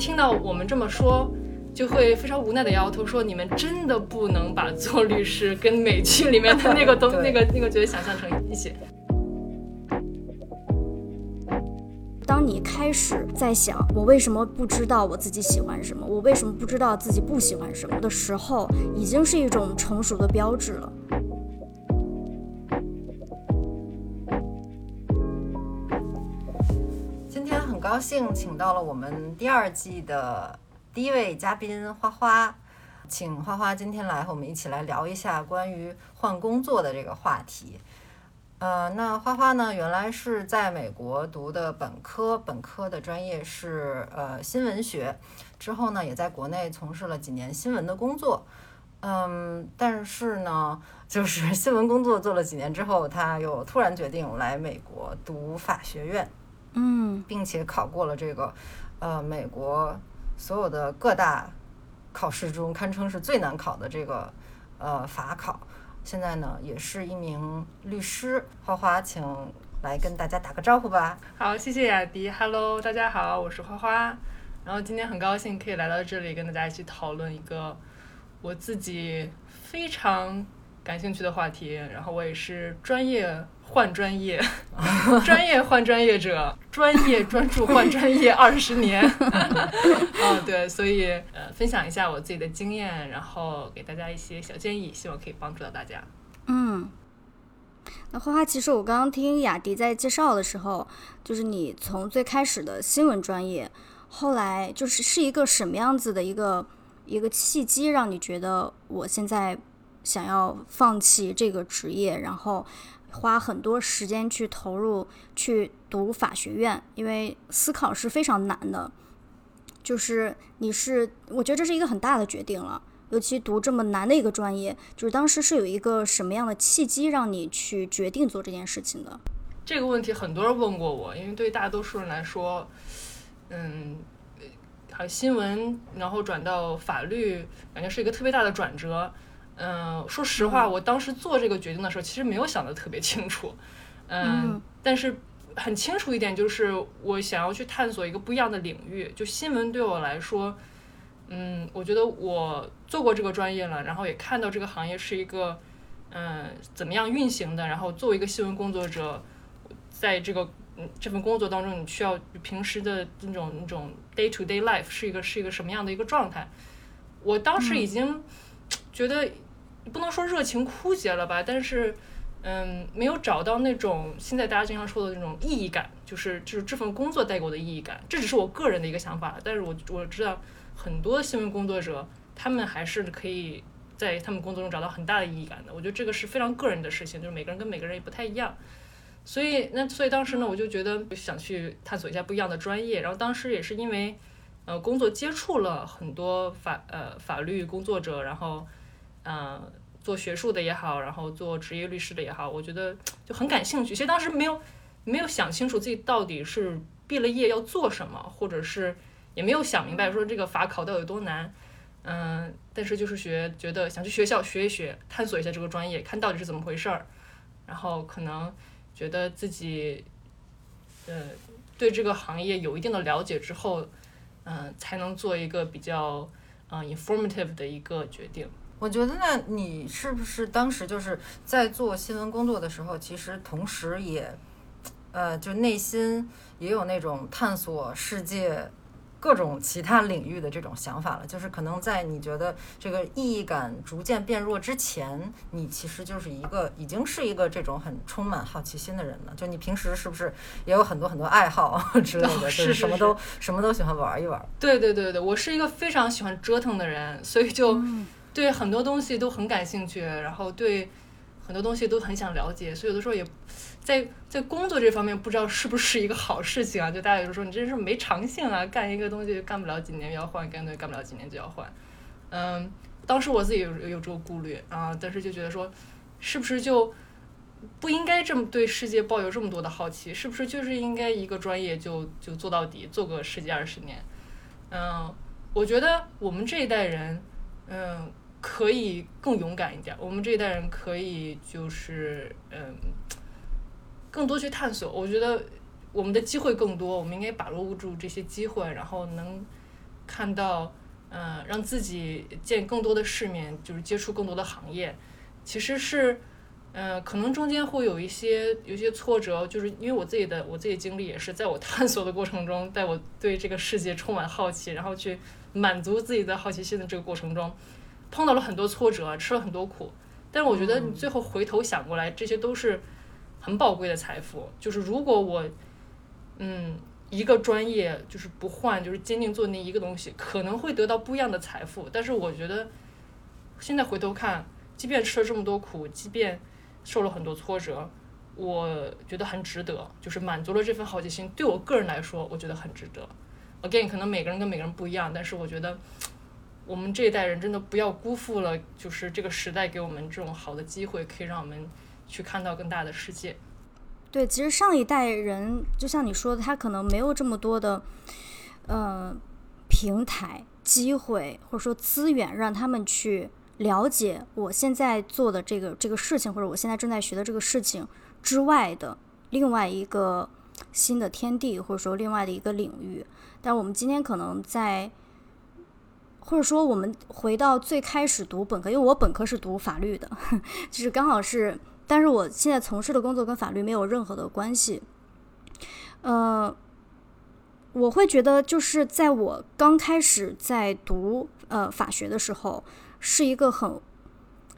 听到我们这么说，就会非常无奈的摇头说：“你们真的不能把做律师跟美剧里面的那个东、那个、那个角色想象成一起。”当你开始在想我为什么不知道我自己喜欢什么，我为什么不知道自己不喜欢什么的时候，已经是一种成熟的标志了。高兴请到了我们第二季的第一位嘉宾花花，请花花今天来和我们一起来聊一下关于换工作的这个话题。呃，那花花呢，原来是在美国读的本科，本科的专业是呃新闻学，之后呢，也在国内从事了几年新闻的工作。嗯，但是呢，就是新闻工作做了几年之后，他又突然决定来美国读法学院。嗯，并且考过了这个，呃，美国所有的各大考试中堪称是最难考的这个呃法考。现在呢，也是一名律师。花花，请来跟大家打个招呼吧。好，谢谢雅迪。Hello，大家好，我是花花。然后今天很高兴可以来到这里，跟大家一起讨论一个我自己非常感兴趣的话题。然后我也是专业。换专业，专业换专业者，专业专注换专业 二十年。哦，对，所以呃，分享一下我自己的经验，然后给大家一些小建议，希望可以帮助到大家。嗯，那花花，其实我刚刚听雅迪在介绍的时候，就是你从最开始的新闻专业，后来就是是一个什么样子的一个一个契机，让你觉得我现在想要放弃这个职业，然后。花很多时间去投入去读法学院，因为思考是非常难的。就是你是，我觉得这是一个很大的决定了，尤其读这么难的一个专业。就是当时是有一个什么样的契机让你去决定做这件事情的？这个问题很多人问过我，因为对大多数人来说，嗯，还新闻，然后转到法律，感觉是一个特别大的转折。嗯，说实话，我当时做这个决定的时候，其实没有想得特别清楚。嗯，但是很清楚一点，就是我想要去探索一个不一样的领域。就新闻对我来说，嗯，我觉得我做过这个专业了，然后也看到这个行业是一个嗯怎么样运行的。然后作为一个新闻工作者，在这个嗯这份工作当中，你需要平时的那种那种 day to day life 是一个是一个什么样的一个状态？我当时已经觉得。不能说热情枯竭了吧，但是，嗯，没有找到那种现在大家经常说的那种意义感，就是就是这份工作带给我的意义感。这只是我个人的一个想法，但是我我知道很多新闻工作者，他们还是可以在他们工作中找到很大的意义感的。我觉得这个是非常个人的事情，就是每个人跟每个人也不太一样。所以那所以当时呢，我就觉得想去探索一下不一样的专业。然后当时也是因为，呃，工作接触了很多法呃法律工作者，然后。嗯，做学术的也好，然后做职业律师的也好，我觉得就很感兴趣。其实当时没有没有想清楚自己到底是毕了业要做什么，或者是也没有想明白说这个法考到底有多难。嗯，但是就是学觉得想去学校学一学，探索一下这个专业，看到底是怎么回事儿。然后可能觉得自己呃对这个行业有一定的了解之后，嗯，才能做一个比较嗯 informative 的一个决定。我觉得那，你是不是当时就是在做新闻工作的时候，其实同时也，呃，就内心也有那种探索世界各种其他领域的这种想法了？就是可能在你觉得这个意义感逐渐变弱之前，你其实就是一个已经是一个这种很充满好奇心的人了。就你平时是不是也有很多很多爱好之类的？是什么都什么都喜欢玩一玩。对对对对，我是一个非常喜欢折腾的人，所以就。对很多东西都很感兴趣，然后对很多东西都很想了解，所以有的时候也在在工作这方面不知道是不是一个好事情啊。就大家有时候说你真是没长性啊，干一个东西干不了几年要换，干东西干不了几年就要换。嗯，当时我自己有有这个顾虑啊，但是就觉得说，是不是就不应该这么对世界抱有这么多的好奇？是不是就是应该一个专业就就做到底，做个十几二十年？嗯，我觉得我们这一代人，嗯，可以更勇敢一点。我们这一代人可以就是嗯，更多去探索。我觉得我们的机会更多，我们应该把握住这些机会，然后能看到，嗯，让自己见更多的世面，就是接触更多的行业。其实是，嗯，可能中间会有一些有一些挫折，就是因为我自己的我自己经历也是，在我探索的过程中，在我对这个世界充满好奇，然后去满足自己的好奇心的这个过程中，碰到了很多挫折，吃了很多苦。但是我觉得你最后回头想过来，这些都是很宝贵的财富。就是如果我，嗯，一个专业就是不换，就是坚定做那一个东西，可能会得到不一样的财富。但是我觉得现在回头看。即便吃了这么多苦，即便受了很多挫折，我觉得很值得，就是满足了这份好奇心。对我个人来说，我觉得很值得。Again，可能每个人跟每个人不一样，但是我觉得我们这一代人真的不要辜负了，就是这个时代给我们这种好的机会，可以让我们去看到更大的世界。对，其实上一代人就像你说的，他可能没有这么多的，呃，平台、机会或者说资源让他们去。了解我现在做的这个这个事情，或者我现在正在学的这个事情之外的另外一个新的天地，或者说另外的一个领域。但我们今天可能在，或者说我们回到最开始读本科，因为我本科是读法律的，就是刚好是，但是我现在从事的工作跟法律没有任何的关系。呃，我会觉得就是在我刚开始在读呃法学的时候。是一个很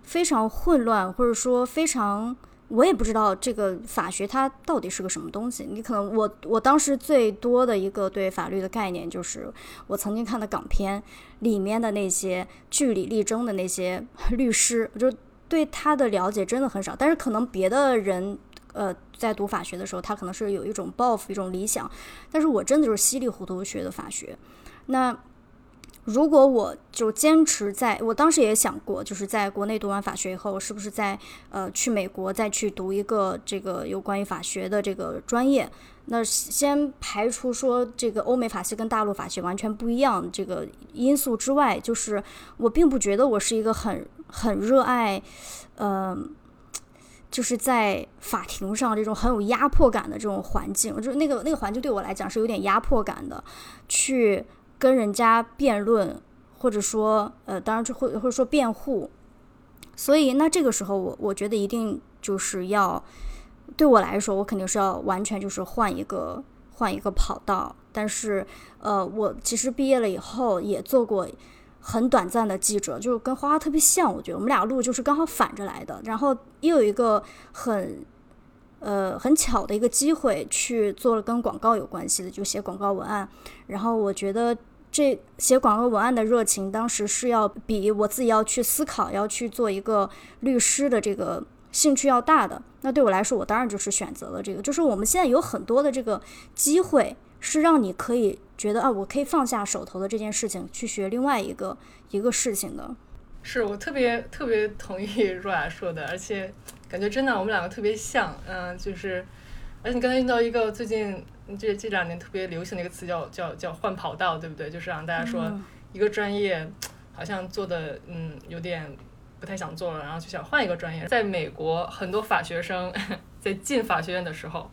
非常混乱，或者说非常，我也不知道这个法学它到底是个什么东西。你可能我我当时最多的一个对法律的概念，就是我曾经看的港片里面的那些据理力争的那些 律师，就对他的了解真的很少。但是可能别的人呃在读法学的时候，他可能是有一种抱负、一种理想，但是我真的就是稀里糊涂学的法学。那。如果我就坚持在，我当时也想过，就是在国内读完法学以后，是不是在呃去美国再去读一个这个有关于法学的这个专业？那先排除说这个欧美法系跟大陆法系完全不一样这个因素之外，就是我并不觉得我是一个很很热爱，嗯，就是在法庭上这种很有压迫感的这种环境，就是那个那个环境对我来讲是有点压迫感的，去。跟人家辩论，或者说，呃，当然就会或者说辩护，所以那这个时候，我我觉得一定就是要对我来说，我肯定是要完全就是换一个换一个跑道。但是，呃，我其实毕业了以后也做过很短暂的记者，就跟花花特别像，我觉得我们俩路就是刚好反着来的。然后又有一个很呃很巧的一个机会去做了跟广告有关系的，就写广告文案。然后我觉得。这写广告文案的热情，当时是要比我自己要去思考、要去做一个律师的这个兴趣要大的。那对我来说，我当然就是选择了这个。就是我们现在有很多的这个机会，是让你可以觉得啊，我可以放下手头的这件事情，去学另外一个一个事情的。是我特别特别同意 若雅说的，而且感觉真的我们两个特别像，嗯，就是，而且你刚才遇到一个最近。这这两年特别流行的一个词叫叫叫换跑道，对不对？就是让大家说一个专业好像做的嗯有点不太想做了，然后就想换一个专业。在美国，很多法学生 在进法学院的时候，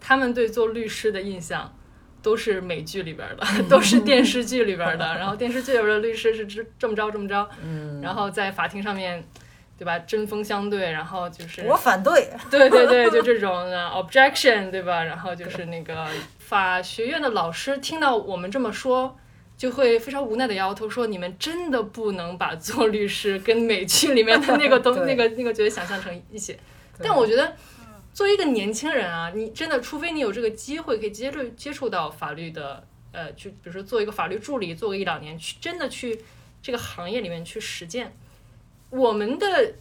他们对做律师的印象都是美剧里边的，都是电视剧里边的。然后电视剧里边的律师是这这么着这么着，然后在法庭上面。对吧？针锋相对，然后就是我反对，对对对，就 这种 objection，对吧？然后就是那个法学院的老师听到我们这么说，就会非常无奈的摇头说：“你们真的不能把做律师跟美剧里面的那个东 那个那个角色想象成一起。”但我觉得，作为一个年轻人啊，你真的，除非你有这个机会可以接触接触到法律的，呃，去比如说做一个法律助理，做个一两年，去真的去这个行业里面去实践。我们的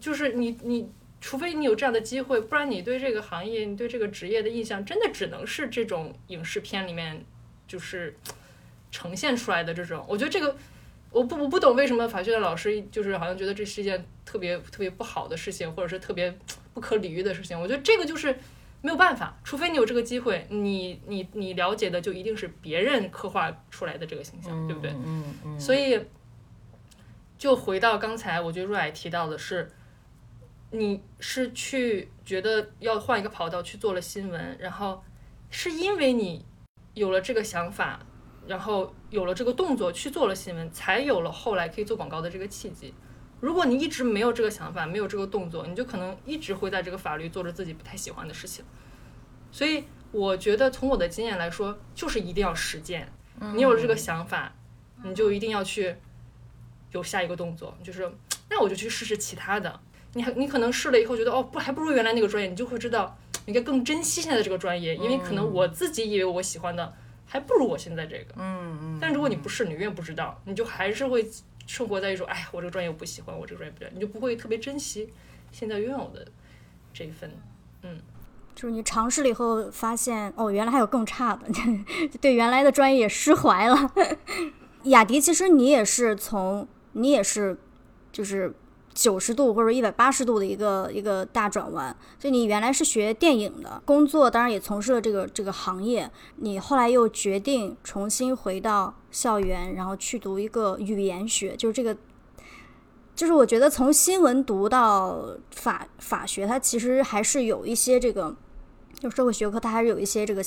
就是你你除非你有这样的机会，不然你对这个行业、你对这个职业的印象，真的只能是这种影视片里面就是呈现出来的这种。我觉得这个，我不我不懂为什么法学的老师就是好像觉得这是一件特别特别不好的事情，或者是特别不可理喻的事情。我觉得这个就是没有办法，除非你有这个机会，你你你了解的就一定是别人刻画出来的这个形象，对不对？嗯嗯。所以，就回到刚才，我觉得若海提到的是。你是去觉得要换一个跑道去做了新闻，然后是因为你有了这个想法，然后有了这个动作去做了新闻，才有了后来可以做广告的这个契机。如果你一直没有这个想法，没有这个动作，你就可能一直会在这个法律做着自己不太喜欢的事情。所以我觉得从我的经验来说，就是一定要实践。你有了这个想法，你就一定要去有下一个动作，就是那我就去试试其他的。你还你可能试了以后觉得哦不还不如原来那个专业，你就会知道应该更珍惜现在的这个专业，因为可能我自己以为我喜欢的还不如我现在这个。嗯嗯。但如果你不试，你永远不知道，你就还是会生活在一种哎我这个专业我不喜欢，我这个专业不对，你就不会特别珍惜现在拥有的这一份。嗯，就是你尝试了以后发现哦原来还有更差的，对原来的专业也释怀了。雅迪，其实你也是从你也是就是。九十度或者一百八十度的一个一个大转弯，就你原来是学电影的工作，当然也从事了这个这个行业，你后来又决定重新回到校园，然后去读一个语言学，就是这个，就是我觉得从新闻读到法法学，它其实还是有一些这个，就社会学科它还是有一些这个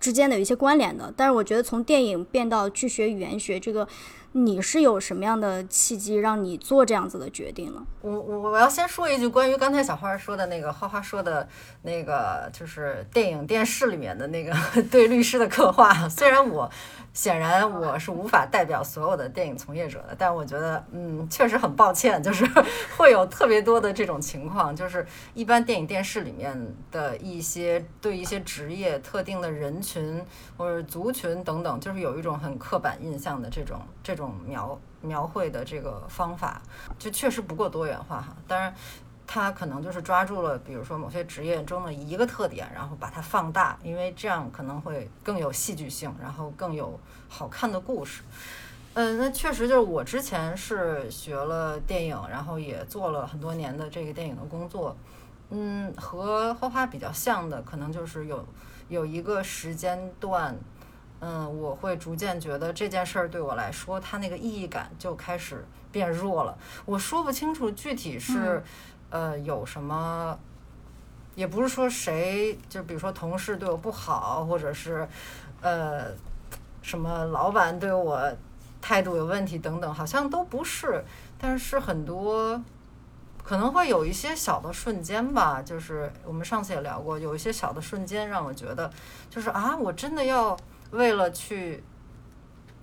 之间的有一些关联的，但是我觉得从电影变到去学语言学这个。你是有什么样的契机让你做这样子的决定呢？我我我要先说一句关于刚才小花说的那个花花说的那个，就是电影电视里面的那个 对律师的刻画。虽然我。显然我是无法代表所有的电影从业者的，但我觉得，嗯，确实很抱歉，就是 会有特别多的这种情况，就是一般电影电视里面的一些对一些职业、特定的人群或者族群等等，就是有一种很刻板印象的这种这种描描绘的这个方法，就确实不够多元化哈。当然。他可能就是抓住了，比如说某些职业中的一个特点，然后把它放大，因为这样可能会更有戏剧性，然后更有好看的故事。嗯，那确实就是我之前是学了电影，然后也做了很多年的这个电影的工作。嗯，和花花比较像的，可能就是有有一个时间段，嗯，我会逐渐觉得这件事儿对我来说，它那个意义感就开始变弱了。我说不清楚具体是。呃，有什么，也不是说谁，就比如说同事对我不好，或者是，呃，什么老板对我态度有问题等等，好像都不是。但是很多可能会有一些小的瞬间吧，就是我们上次也聊过，有一些小的瞬间让我觉得，就是啊，我真的要为了去。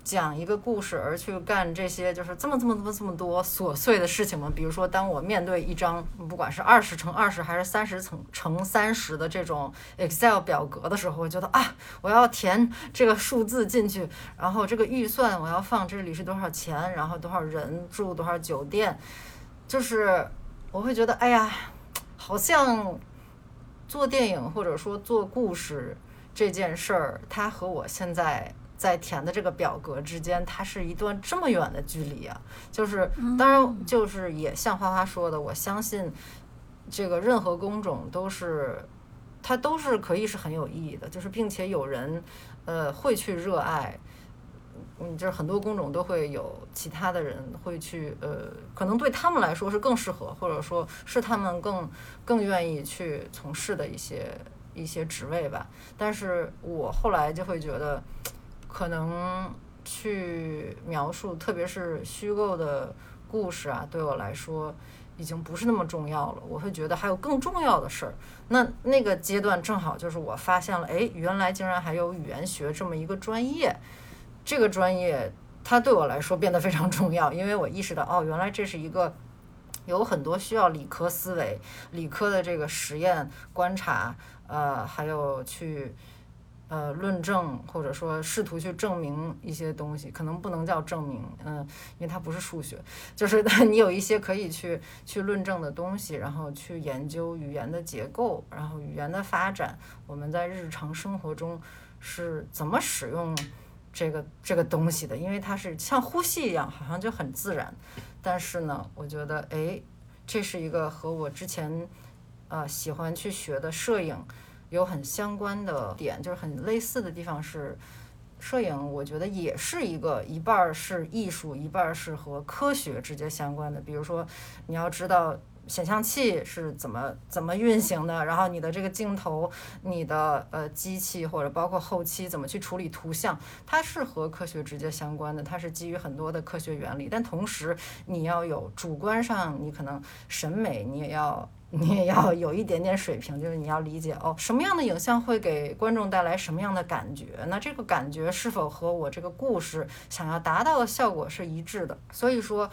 讲一个故事而去干这些，就是这么这么这么这么多琐碎的事情吗？比如说，当我面对一张不管是二十乘二十还是三十乘乘三十的这种 Excel 表格的时候，我觉得啊，我要填这个数字进去，然后这个预算我要放这里是多少钱，然后多少人住多少酒店，就是我会觉得，哎呀，好像做电影或者说做故事这件事儿，它和我现在。在填的这个表格之间，它是一段这么远的距离啊！就是，当然，就是也像花花说的，我相信这个任何工种都是，它都是可以是很有意义的，就是并且有人呃会去热爱，嗯，就是很多工种都会有其他的人会去呃，可能对他们来说是更适合，或者说是他们更更愿意去从事的一些一些职位吧。但是我后来就会觉得。可能去描述，特别是虚构的故事啊，对我来说已经不是那么重要了。我会觉得还有更重要的事儿。那那个阶段正好就是我发现了，哎，原来竟然还有语言学这么一个专业。这个专业它对我来说变得非常重要，因为我意识到，哦，原来这是一个有很多需要理科思维、理科的这个实验观察，呃，还有去。呃论证，或者说试图去证明一些东西，可能不能叫证明，嗯，因为它不是数学，就是 你有一些可以去去论证的东西，然后去研究语言的结构，然后语言的发展，我们在日常生活中是怎么使用这个这个东西的，因为它是像呼吸一样，好像就很自然。但是呢，我觉得，哎，这是一个和我之前呃喜欢去学的摄影。有很相关的点，就是很类似的地方是，摄影我觉得也是一个一半是艺术，一半是和科学直接相关的。比如说，你要知道显像器是怎么怎么运行的，然后你的这个镜头、你的呃机器或者包括后期怎么去处理图像，它是和科学直接相关的，它是基于很多的科学原理。但同时，你要有主观上，你可能审美你也要。你也要有一点点水平，就是你要理解哦，什么样的影像会给观众带来什么样的感觉？那这个感觉是否和我这个故事想要达到的效果是一致的？所以说，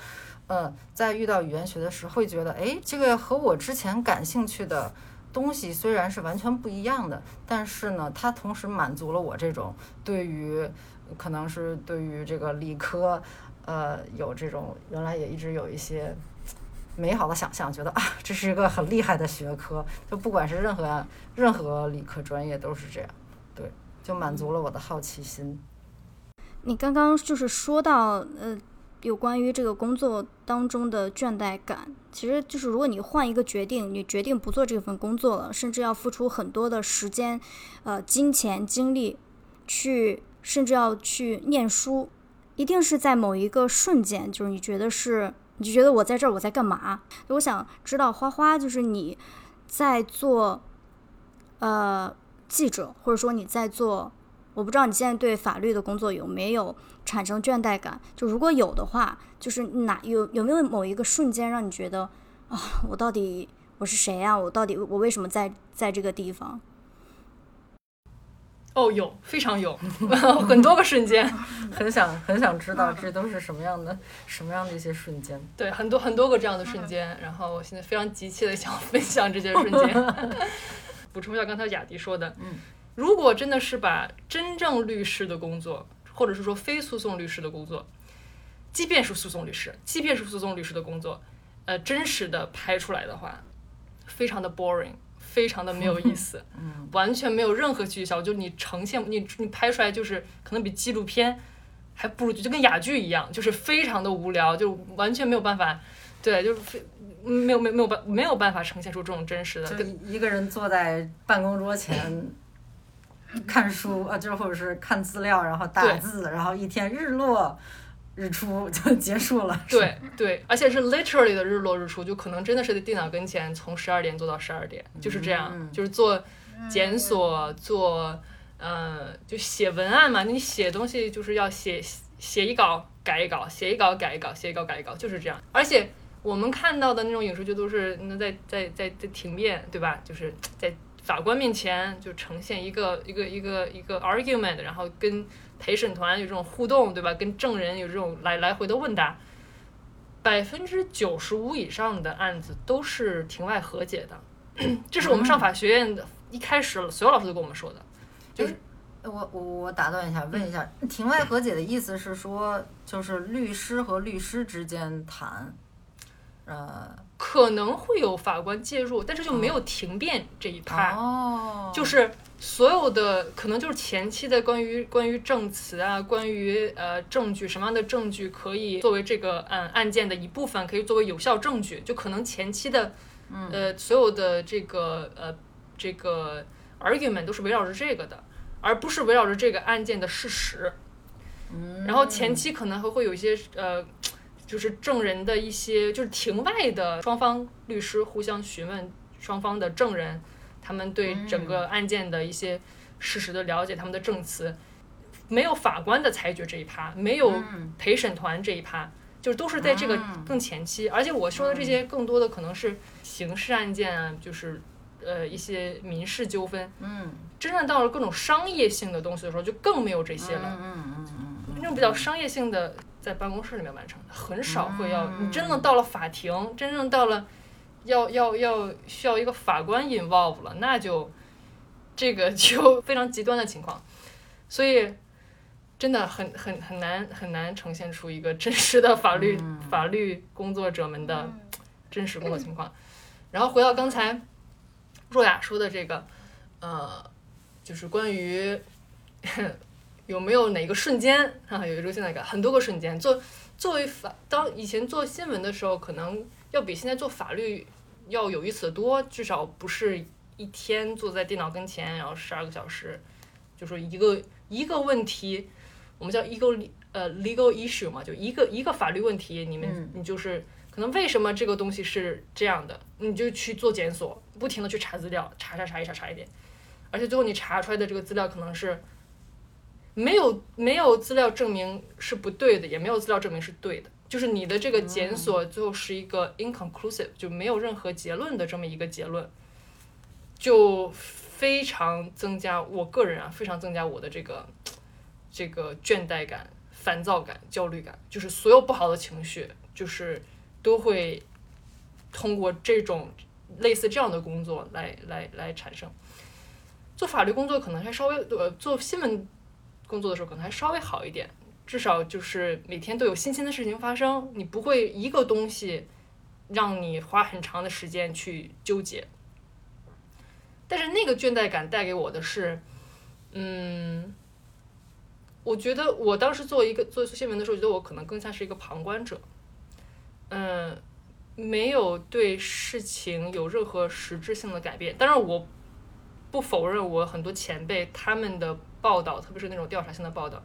呃，在遇到语言学的时候，会觉得，哎，这个和我之前感兴趣的东西虽然是完全不一样的，但是呢，它同时满足了我这种对于可能是对于这个理科，呃，有这种原来也一直有一些。美好的想象，觉得啊，这是一个很厉害的学科，就不管是任何任何理科专业都是这样，对，就满足了我的好奇心。你刚刚就是说到，呃，有关于这个工作当中的倦怠感，其实就是如果你换一个决定，你决定不做这份工作了，甚至要付出很多的时间、呃，金钱、精力，去甚至要去念书，一定是在某一个瞬间，就是你觉得是。你就觉得我在这儿，我在干嘛？我想知道花花，就是你在做呃记者，或者说你在做，我不知道你现在对法律的工作有没有产生倦怠感？就如果有的话，就是哪有有没有某一个瞬间让你觉得啊，我到底我是谁呀？我到底我为什么在在这个地方？哦，有非常有 很多个瞬间，很想很想知道这都是什么样的什么样的一些瞬间。对，很多很多个这样的瞬间，然后我现在非常急切的想分享这些瞬间。补充一下刚才雅迪说的，嗯，如果真的是把真正律师的工作，或者是说非诉讼律师的工作，即便是诉讼律师，即便是诉讼律师的工作，呃，真实的拍出来的话，非常的 boring。非常的没有意思，嗯，完全没有任何戏剧效果，就你呈现你你拍出来就是可能比纪录片还不如，就跟哑剧一样，就是非常的无聊，就完全没有办法，对，就是非没有没有没有办没有办法呈现出这种真实的，就一个人坐在办公桌前 看书啊，就是或者是看资料，然后打字，然后一天日落。日出就结束了。对对，而且是 literally 的日落日出，就可能真的是在电脑跟前，从十二点做到十二点，就是这样，就是做检索，做呃，就写文案嘛。你写东西就是要写写一稿改一稿，写一稿改一稿，写一稿改一稿，就是这样。而且我们看到的那种影视剧都是那在在在在庭辩，对吧？就是在法官面前就呈现一个一个一个一个 argument，然后跟。陪审团有这种互动，对吧？跟证人有这种来来回的问答，百分之九十五以上的案子都是庭外和解的，这是我们上法学院的一开始所有老师都跟我们说的。就是我我我打断一下，问一下，庭外和解的意思是说，就是律师和律师之间谈，呃，可能会有法官介入，但是就没有停辩这一趴，哦，就是。所有的可能就是前期的关于关于证词啊，关于呃证据什么样的证据可以作为这个案案件的一部分，可以作为有效证据，就可能前期的呃所有的这个呃这个 argument 都是围绕着这个的，而不是围绕着这个案件的事实。然后前期可能还会有一些呃，就是证人的一些就是庭外的双方律师互相询问双方的证人。他们对整个案件的一些事实的了解，他们的证词，没有法官的裁决这一趴，没有陪审团这一趴，就是都是在这个更前期。而且我说的这些更多的可能是刑事案件啊，就是呃一些民事纠纷。嗯，真正到了各种商业性的东西的时候，就更没有这些了。嗯嗯嗯嗯，那种比较商业性的，在办公室里面完成的，很少会要。你真的到了法庭，真正到了。要要要需要一个法官 involve 了，那就这个 就非常极端的情况。所以真的很很很难很难呈现出一个真实的法律、法律工作者们的真实工作情况。然后回到刚才若雅说的这个，呃，就是关于有没有哪个瞬间 啊有一种现在感，很多个瞬间。做作为法，当以前做新闻的时候，可能要比现在做法律要有意思的多，至少不是一天坐在电脑跟前，然后十二个小时，就说一个一个问题，我们叫 legal 呃 legal issue 嘛，就一个一个法律问题，你们你就是可能为什么这个东西是这样的，你就去做检索，不停的去查资料，查查查一查查一点，而且最后你查出来的这个资料可能是没有没有资料证明是不对的，也没有资料证明是对的，就是你的这个检索最后是一个 inconclusive，就没有任何结论的这么一个结论，就非常增加我个人啊，非常增加我的这个这个倦怠感、烦躁感、焦虑感，就是所有不好的情绪，就是都会通过这种类似这样的工作来来来产生。做法律工作可能还稍微呃，做新闻工作的时候可能还稍微好一点，至少就是每天都有新鲜的事情发生，你不会一个东西让你花很长的时间去纠结。但是那个倦怠感带给我的是，嗯，我觉得我当时做一个做新闻的时候，觉得我可能更像是一个旁观者，嗯，没有对事情有任何实质性的改变。当然，我不否认我很多前辈他们的报道，特别是那种调查性的报道，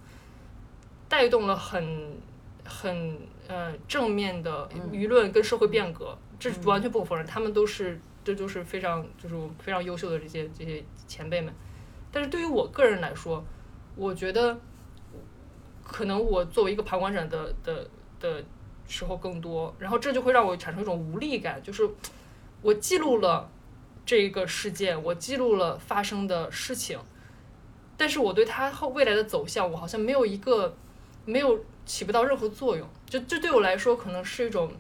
带动了很很呃正面的舆论跟社会变革，这完全不否认，他们都是。这就是非常就是非常优秀的这些这些前辈们，但是对于我个人来说，我觉得可能我作为一个旁观者的的的时候更多，然后这就会让我产生一种无力感，就是我记录了这个事件，我记录了发生的事情，但是我对它后未来的走向，我好像没有一个没有起不到任何作用，就这对我来说可能是一种。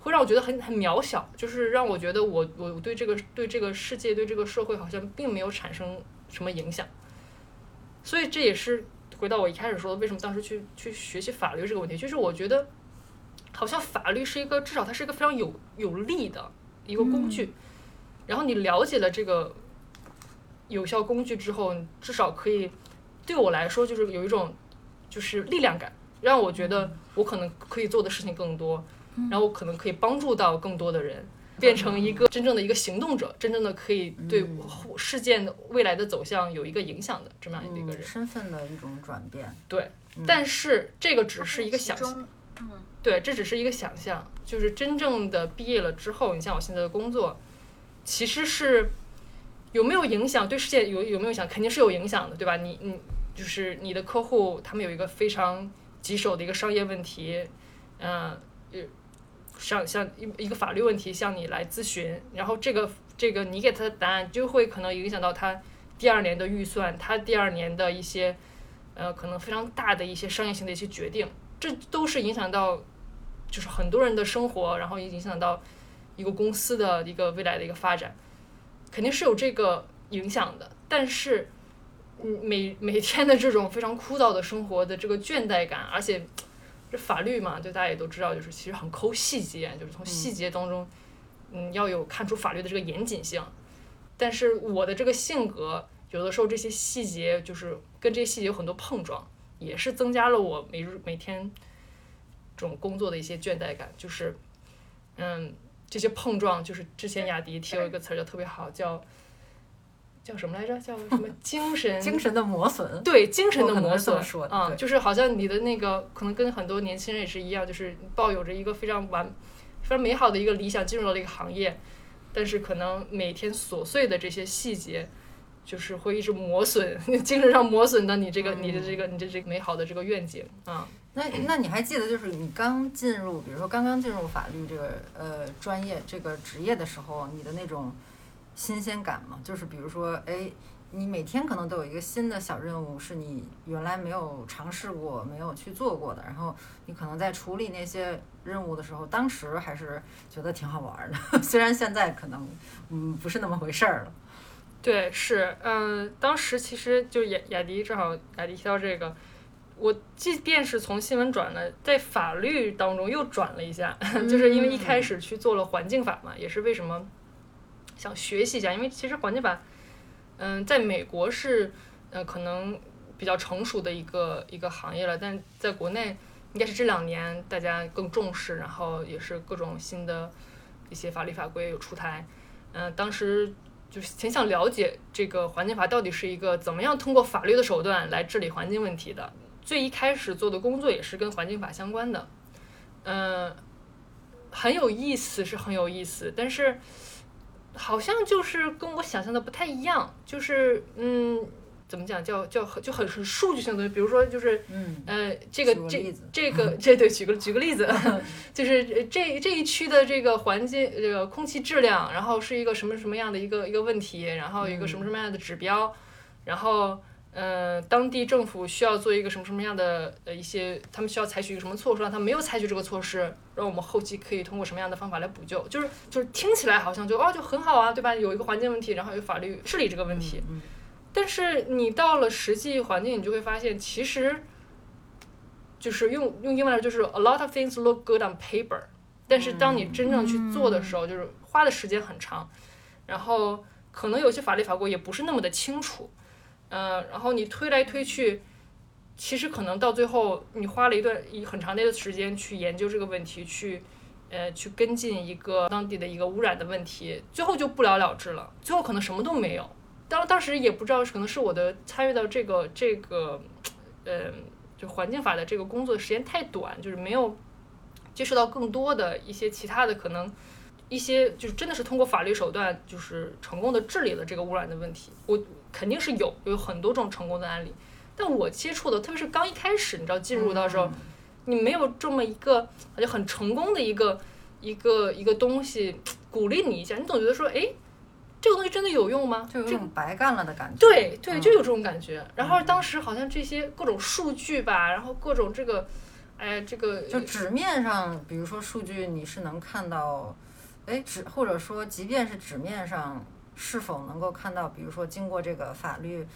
会让我觉得很很渺小，就是让我觉得我我对这个对这个世界对这个社会好像并没有产生什么影响，所以这也是回到我一开始说的，为什么当时去去学习法律这个问题，就是我觉得好像法律是一个至少它是一个非常有有利的一个工具，然后你了解了这个有效工具之后，至少可以对我来说就是有一种就是力量感，让我觉得我可能可以做的事情更多。然后我可能可以帮助到更多的人，变成一个真正的一个行动者，真正的可以对事件的未来的走向有一个影响的这么样的一个人。身份的一种转变。对，但是这个只是一个想象。嗯。对，这只是一个想象。就是真正的毕业了之后，你像我现在的工作，其实是有没有影响？对世界有有没有影响？肯定是有影响的，对吧？你你就是你的客户，他们有一个非常棘手的一个商业问题，嗯。像像一一个法律问题向你来咨询，然后这个这个你给他的答案就会可能影响到他第二年的预算，他第二年的一些呃可能非常大的一些商业性的一些决定，这都是影响到就是很多人的生活，然后也影响到一个公司的一个未来的一个发展，肯定是有这个影响的。但是嗯每每天的这种非常枯燥的生活的这个倦怠感，而且。这法律嘛，就大家也都知道，就是其实很抠细节，就是从细节当中，嗯，要有看出法律的这个严谨性。但是我的这个性格，有的时候这些细节就是跟这些细节有很多碰撞，也是增加了我每日每天这种工作的一些倦怠感。就是，嗯，这些碰撞，就是之前雅迪提有一个词儿叫特别好，叫。叫什么来着？叫什么 精神？精神的磨损。对，精神的磨损。啊，就是好像你的那个，可能跟很多年轻人也是一样，就是抱有着一个非常完、非常美好的一个理想，进入了这个行业，但是可能每天琐碎的这些细节，就是会一直磨损，精神上磨损的你这个、你的这个、你的这个美好的这个愿景啊。那那你还记得，就是你刚进入，比如说刚刚进入法律这个呃专业这个职业的时候，你的那种。新鲜感嘛，就是比如说，哎，你每天可能都有一个新的小任务，是你原来没有尝试过、没有去做过的。然后你可能在处理那些任务的时候，当时还是觉得挺好玩的，虽然现在可能嗯不是那么回事儿了。对，是，嗯，当时其实就雅雅迪正好雅迪提到这个，我即便是从新闻转了，在法律当中又转了一下，就是因为一开始去做了环境法嘛，也是为什么想学习一下，因为其实环境法，嗯，在美国是，呃，可能比较成熟的一个一个行业了，但在国内应该是这两年大家更重视，然后也是各种新的一些法律法规有出台，嗯、当时。就是挺想了解这个环境法到底是一个怎么样通过法律的手段来治理环境问题的。最一开始做的工作也是跟环境法相关的，嗯、很有意思，是很有意思，但是好像就是跟我想象的不太一样，就是嗯，怎么讲叫叫很就很很数据性的东西，比如说就是嗯，呃，这个这这个 这对，举个举个例子，就是呃这这一区的这个环境这个空气质量，然后是一个什么什么样的一个一个问题，然后一个什么什么样的指标，然后呃，当地政府需要做一个什么什么样的呃一些，他们需要采取一个什么措施，让他没有采取这个措施，让我们后期可以通过什么样的方法来补救，就是就是听起来好像就哦就很好啊，对吧？有一个环境问题，然后有法律治理这个问题，嗯但是你到了实际环境，你就会发现，其实就是用用英文来说，就是 a lot of things look good on paper，但是当你真正去做的时候，就是花的时间很长，然后可能有些法律法规也不是那么的清楚，嗯、然后你推来推去，其实可能到最后，你花了一段一很长的一个时间去研究这个问题，去呃去跟进一个当地的一个污染的问题，最后就不了了之了，最后可能什么都没有。当当时也不知道，可能是我的参与到这个这个，呃，就环境法的这个工作时间太短，就是没有接触到更多的一些其他的可能，一些就是真的是通过法律手段就是成功的治理了这个污染的问题。我肯定是有有很多这种成功的案例，但我接触的，特别是刚一开始，你知道进入到时候，你没有这么一个好像很成功的一个一个一个东西鼓励你一下，你总觉得说，哎，这个东西真的有用吗？就有这种白干了的感觉。对对，嗯就有这种感觉。然后当时好像这些各种数据吧，然后各种这个，哎，这个就纸面上，比如说数据，你是能看到，哎，纸或者说，即便是纸面上，是否能够看到，比如说经过这个法律，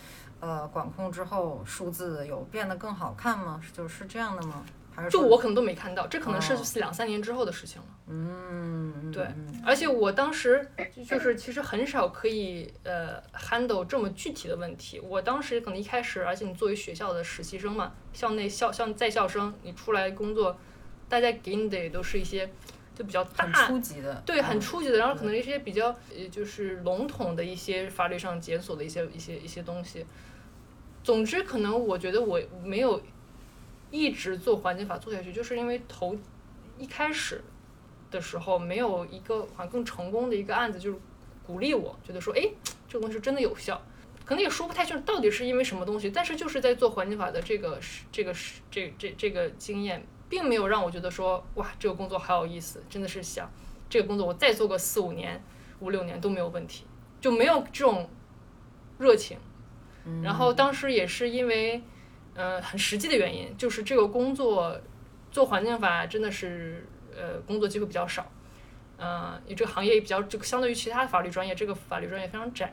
呃，管控之后，数字有变得更好看吗？就是这样的吗？还是就我可能都没看到，这可能是哦两三年之后的事情了。嗯，对嗯而且我当时就就是其实很少可以呃 handle 这么具体的问题。我当时可能一开始，而且你作为学校的实习生嘛，校内校校在校生，你出来工作，大家给你的也都是一些就比较大很初级的，对，很嗯初级的，然后可能一些比较呃，就是笼统的一些法律上检索的一些一些一些东西。总之，可能我觉得我没有一直做环境法做下去，就是因为头一开始的时候没有一个好像更成功的一个案子，就是鼓励我，觉得说，哎，这个东西真的有效。可能也说不太清楚到底是因为什么东西，但是就是在做环境法的这个是这个是这这这个经验，并没有让我觉得说，哇，这个工作好有意思，真的是想这个工作我再做个四五年、五六年都没有问题，就没有这种热情。然后当时也是因为，呃，很实际的原因，就是这个工作做环境法真的是呃工作机会比较少，呃，你这个行业也比较就相对于其他法律专业，这个法律专业非常窄，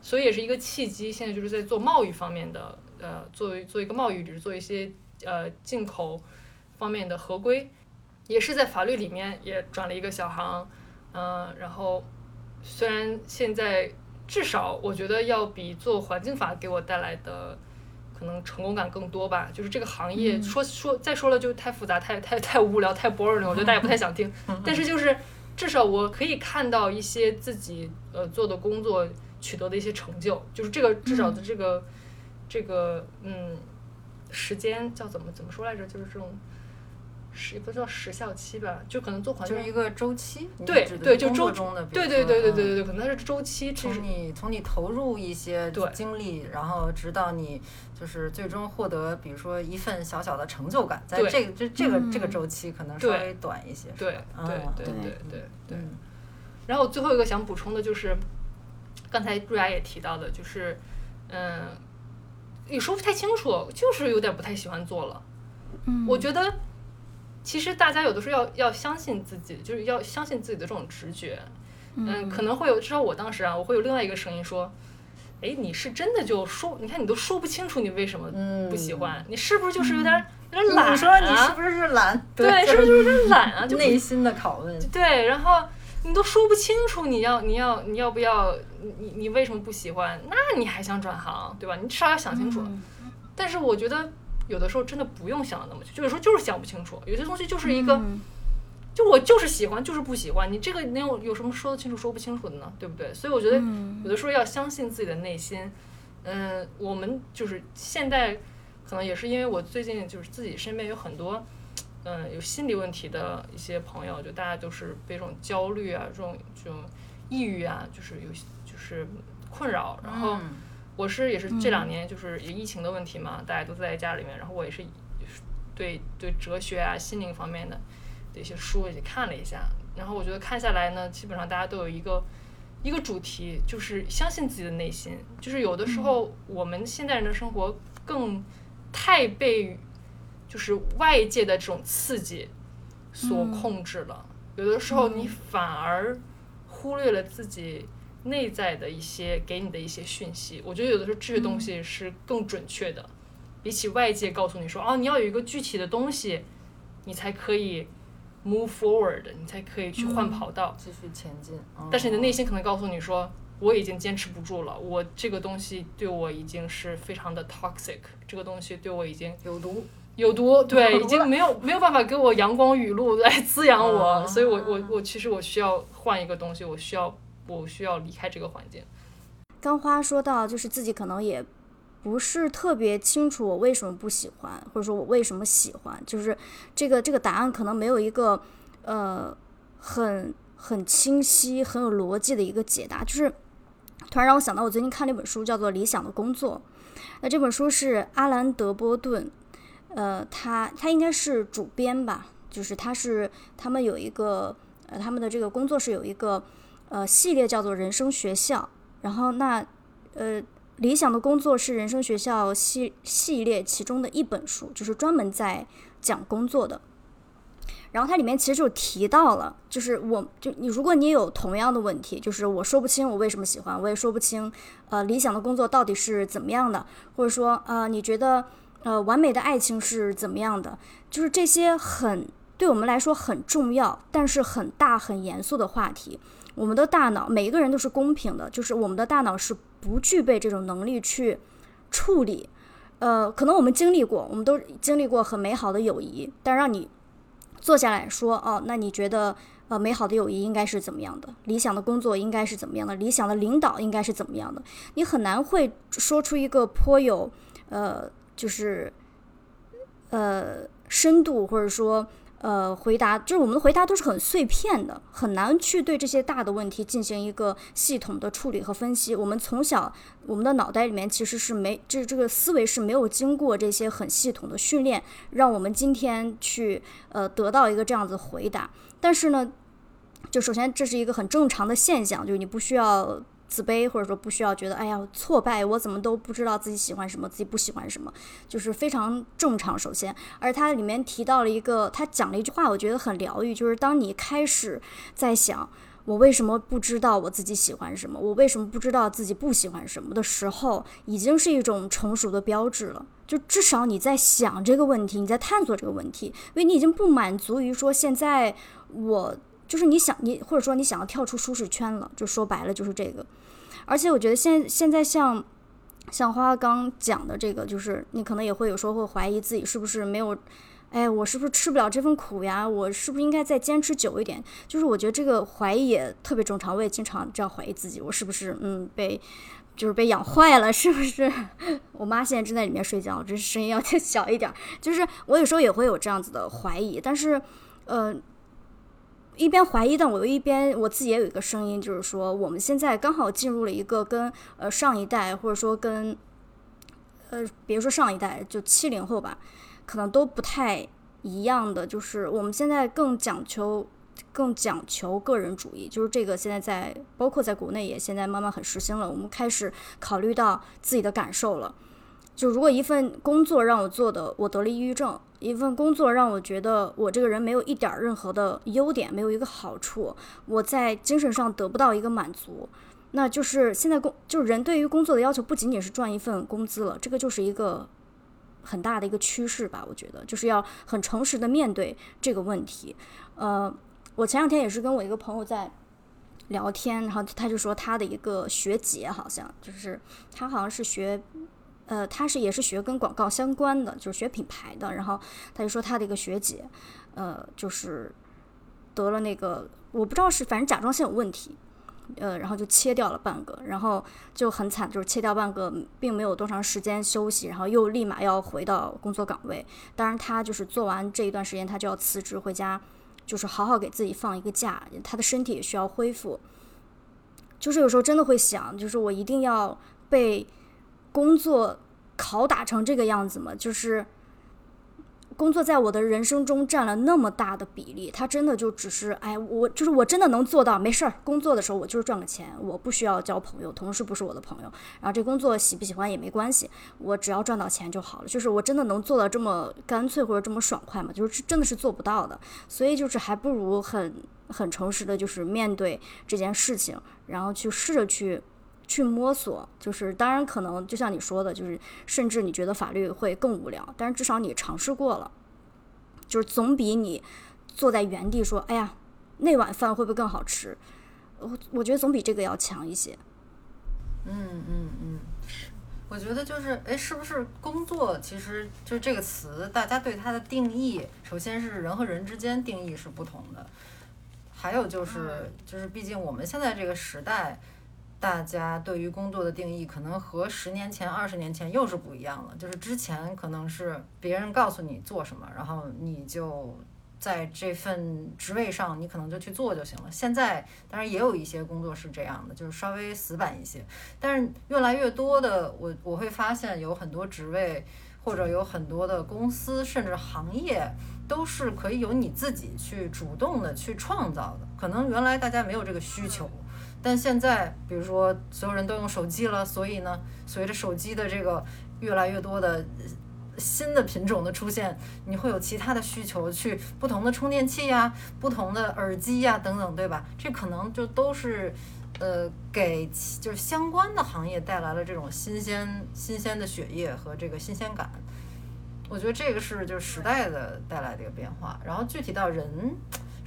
所以也是一个契机。现在就是在做贸易方面的，呃，作为做一个贸易律，做一些呃进口方面的合规，也是在法律里面也转了一个小行，嗯、然后虽然现在至少我觉得要比做环境法给我带来的可能成功感更多吧。就是这个行业、说说再说了就太复杂、太太太无聊、太 boring 了，我觉得大家不太想听。但是就是至少我可以看到一些自己呃做的工作取得的一些成就，就是这个至少的这个、这个嗯时间叫怎么怎么说来着？就是这种时也不叫时效期吧，就可能做环境就是一个周期，你对指的对就周是工作中的，比对如说对对对对嗯对对，可能它是周期，从你从你投入一些精力，然后直到你就是最终获得，比如说一份小小的成就感，在这个这这个这个嗯周期可能稍微短一些，对对嗯对对对对然后最后一个想补充的就是，刚才瑞雅也提到的，就是，嗯，也说不太清楚，就是有点不太喜欢做了。嗯，我觉得，其实大家有的时候要要相信自己，就是要相信自己的这种直觉。嗯，可能会有，至少我当时啊，我会有另外一个声音说，哎，你是真的就说，你看你都说不清楚你为什么嗯不喜欢，你是不是就是有点有点懒、啊？你说你是不是懒？对，是不是就是有点懒啊？就内心的拷问。对，然后你都说不清楚你要你要你要不要你你为什么不喜欢？那你还想转行，对吧？你至少要想清楚。但是我觉得有的时候真的不用想的那么清，就有时候就是想不清楚，有些东西就是一个。嗯就我就是喜欢，就是不喜欢，你这个能有有什么说得清楚说不清楚的呢？对不对？所以我觉得嗯有的时候要相信自己的内心。嗯，我们就是现在可能也是因为我最近就是自己身边有很多嗯有心理问题的一些朋友，就大家都是被这种焦虑啊、这种这种抑郁啊，就是有就是困扰。然后嗯我是也是这两年就是疫情的问题嘛，大家都在家里面，然后我也是对对哲学啊、心灵方面的。的一些书也看了一下，然后我觉得看下来呢，基本上大家都有一个一个主题，就是相信自己的内心。就是有的时候我们现代人的生活更太被就是外界的这种刺激所控制了，有的时候你反而忽略了自己内在的一些给你的一些讯息。我觉得有的时候这些东西是更准确的，比起外界告诉你说哦，你要有一个具体的东西，你才可以。move forward，你才可以去换跑道，继续前进。哦但是你的内心可能告诉你说，我已经坚持不住了，我这个东西对我已经是非常的 toxic，这个东西对我已经有毒。有毒，对，已经没有没有办法给我阳光雨露来滋养我，哦所以我我我其实我需要换一个东西，我需要我需要离开这个环境。刚花说到，就是自己可能也不是特别清楚我为什么不喜欢，或者说我为什么喜欢，就是这个这个答案可能没有一个呃很很清晰、很有逻辑的一个解答。就是突然让我想到，我最近看了一本书，叫做《理想的工作》。那这本书是阿兰·德波顿，呃，他他应该是主编吧，就是他是他们有一个呃他们的这个工作室有一个呃系列叫做人生学校，然后那呃。理想的工作是人生学校系系列其中的一本书，就是专门在讲工作的。然后它里面其实就提到了，就是我就你，如果你有同样的问题，就是我说不清我为什么喜欢，我也说不清，呃，理想的工作到底是怎么样的，或者说，呃，你觉得，呃，完美的爱情是怎么样的，就是这些很对我们来说很重要，但是很大很严肃的话题。我们的大脑，每一个人都是公平的，就是我们的大脑是不具备这种能力去处理。呃，可能我们经历过，我们都经历过很美好的友谊，但让你坐下来说，哦，那你觉得，呃，美好的友谊应该是怎么样的？理想的工作应该是怎么样的？理想的领导应该是怎么样的？你很难会说出一个颇有，呃，就是，呃，深度或者说。呃，回答就是我们的回答都是很碎片的，很难去对这些大的问题进行一个系统的处理和分析。我们从小，我们的脑袋里面其实是没这这个思维是没有经过这些很系统的训练，让我们今天去呃得到一个这样子回答。但是呢，就首先这是一个很正常的现象，就是你不需要。自卑，或者说不需要觉得，哎呀，挫败，我怎么都不知道自己喜欢什么，自己不喜欢什么，就是非常正常。首先，而它里面提到了一个，他讲了一句话，我觉得很疗愈，就是当你开始在想我为什么不知道我自己喜欢什么，我为什么不知道自己不喜欢什么的时候，已经是一种成熟的标志了。就至少你在想这个问题，你在探索这个问题，因为你已经不满足于说现在我。就是你想你，或者说你想要跳出舒适圈了，就说白了就是这个。而且我觉得现现在像像花花刚讲的这个，就是你可能也会有时候会怀疑自己是不是没有，哎，我是不是吃不了这份苦呀？我是不是应该再坚持久一点？就是我觉得这个怀疑也特别正常，我也经常这样怀疑自己，我是不是嗯被就是被养坏了？是不是？我妈现在正在里面睡觉，这声音要再小一点。就是我有时候也会有这样子的怀疑，但是呃。一边怀疑，但我又一边我自己也有一个声音，就是说我们现在刚好进入了一个跟呃上一代或者说跟呃别说上一代就七零后吧，可能都不太一样的，就是我们现在更讲求更讲求个人主义，就是这个现在在包括在国内也现在慢慢很实行了，我们开始考虑到自己的感受了。就如果一份工作让我做的，我得了抑郁症，一份工作让我觉得我这个人没有一点任何的优点，没有一个好处，我在精神上得不到一个满足，那就是现在工就是人对于工作的要求不仅仅是赚一份工资了，这个就是一个很大的一个趋势吧。我觉得就是要很诚实的面对这个问题。呃，我前两天也是跟我一个朋友在聊天，然后他就说他的一个学姐好像就是他好像是学。呃，他是也是学跟广告相关的，就是学品牌的。然后他就说他的一个学姐，呃，就是得了那个我不知道是反正甲状腺有问题，呃，然后就切掉了半个，然后就很惨，就是切掉半个，并没有多长时间休息，然后又立马要回到工作岗位。当然，他就是做完这一段时间，他就要辞职回家，就是好好给自己放一个假，他的身体也需要恢复。就是有时候真的会想，就是我一定要被。工作拷打成这个样子吗？就是工作在我的人生中占了那么大的比例，它真的就只是哎，我就是我真的能做到没事儿。工作的时候我就是赚个钱，我不需要交朋友，同事不是我的朋友，然后这工作喜不喜欢也没关系，我只要赚到钱就好了。就是我真的能做到这么干脆或者这么爽快吗？就是真的是做不到的，所以就是还不如很很诚实的，就是面对这件事情，然后去试着去。去摸索，就是当然可能就像你说的，就是甚至你觉得法律会更无聊，但是至少你尝试过了，就是总比你坐在原地说“哎呀，那碗饭会不会更好吃”，我我觉得总比这个要强一些。嗯嗯嗯，我觉得就是哎，是不是工作其实就这个词，大家对它的定义，首先是人和人之间定义是不同的，还有就是就是毕竟我们现在这个时代。大家对于工作的定义可能和十年前、二十年前又是不一样了。就是之前可能是别人告诉你做什么，然后你就在这份职位上，你可能就去做就行了。现在当然也有一些工作是这样的，就是稍微死板一些。但是越来越多的，我我会发现有很多职位或者有很多的公司甚至行业都是可以由你自己去主动的去创造的。可能原来大家没有这个需求。但现在，比如说所有人都用手机了，所以呢，随着手机的这个越来越多的新的品种的出现，你会有其他的需求，去不同的充电器呀、不同的耳机呀等等，对吧？这可能就都是呃给就是相关的行业带来了这种新鲜、新鲜的血液和这个新鲜感。我觉得这个是就是时代的带来的一个变化。然后具体到人。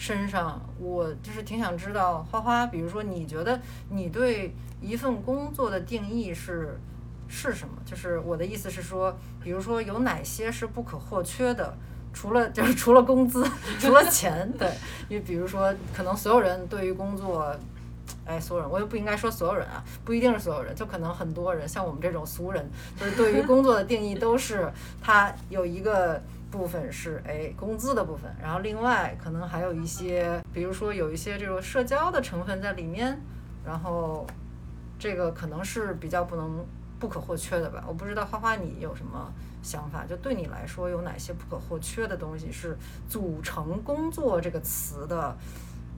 身上，我就是挺想知道花花，比如说，你觉得你对一份工作的定义是是什么？就是我的意思是说，比如说有哪些是不可或缺的？除了 就是除了工资，除了钱，对，因为比如说，可能所有人对于工作，哎，所有人，我又不应该说所有人啊，不一定是所有人，就可能很多人，像我们这种俗人，就是对于工作的定义都是他有一个。部分是哎工资的部分，然后另外可能还有一些，比如说有一些这种社交的成分在里面，然后这个可能是比较不能不可或缺的吧。我不知道花花你有什么想法？就对你来说有哪些不可或缺的东西是组成工作这个词的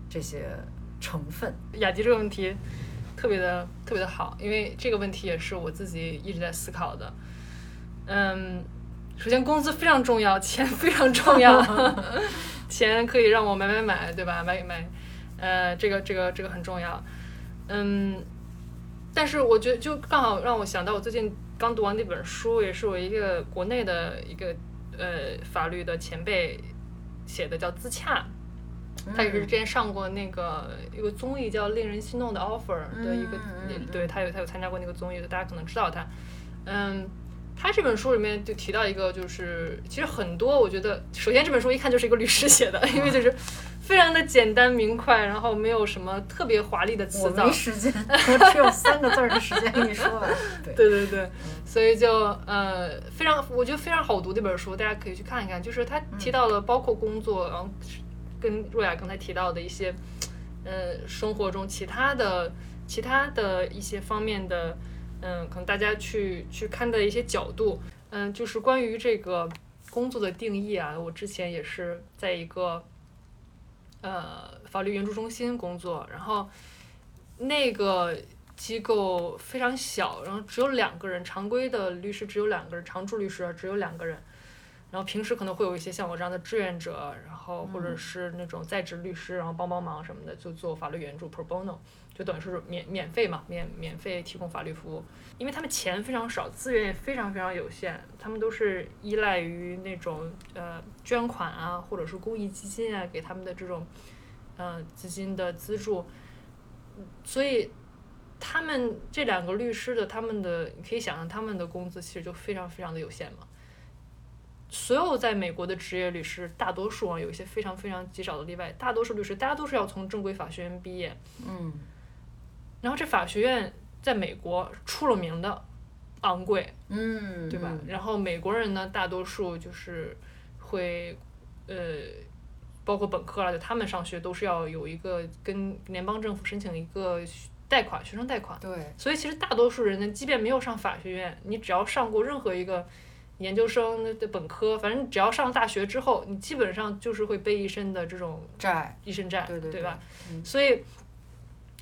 这些成分？雅迪这个问题特别的特别的好，因为这个问题也是我自己一直在思考的。嗯。首先，工资非常重要，钱非常重要，钱可以让我买买买，对吧？买买，呃，这个这个这个很重要，嗯，但是我觉得就刚好让我想到，我最近刚读完那本书，也是我一个国内的一个呃法律的前辈写的，叫《自洽》，他也是之前上过那个一个综艺叫《令人心动的 offer》的一个，对他有他有参加过那个综艺，大家可能知道他，嗯。他这本书里面就提到一个，就是其实很多，我觉得首先这本书一看就是一个律师写的，因为就是非常的简单明快，然后没有什么特别华丽的词藻。我没时间，我只有三个字儿的时间跟你说完。对对对，所以就呃非常，我觉得非常好读的一本书，大家可以去看一看。就是他提到了包括工作，然后跟若雅刚才提到的一些呃生活中其他的其他的一些方面的。嗯，可能大家去去看的一些角度，嗯，就是关于这个工作的定义啊。我之前也是在一个呃法律援助中心工作，然后那个机构非常小，然后只有两个人，常规的律师只有两个人，常驻律师只有两个人。然后平时可能会有一些像我这样的志愿者，然后或者是那种在职律师，然后帮帮忙什么的，就做法律援助 pro bono，就等于是免免费嘛，免免费提供法律服务。因为他们钱非常少，资源也非常非常有限，他们都是依赖于那种呃捐款啊，或者是公益基金啊给他们的这种呃资金的资助，所以他们这两个律师的他们的，你可以想象他们的工资其实就非常非常的有限嘛。所有在美国的职业律师，大多数啊有一些非常非常极少的例外，大多数律师大家都是要从正规法学院毕业，嗯然后这法学院在美国出了名的昂贵，嗯，对吧？嗯然后美国人呢，大多数就是会，呃，包括本科了，就他们上学都是要有一个跟联邦政府申请一个贷款，学生贷款。对，所以其实大多数人呢，即便没有上法学院，你只要上过任何一个研究生的本科，反正只要上大学之后，你基本上就是会背一身的这种债，一身债，对对对吧？嗯所以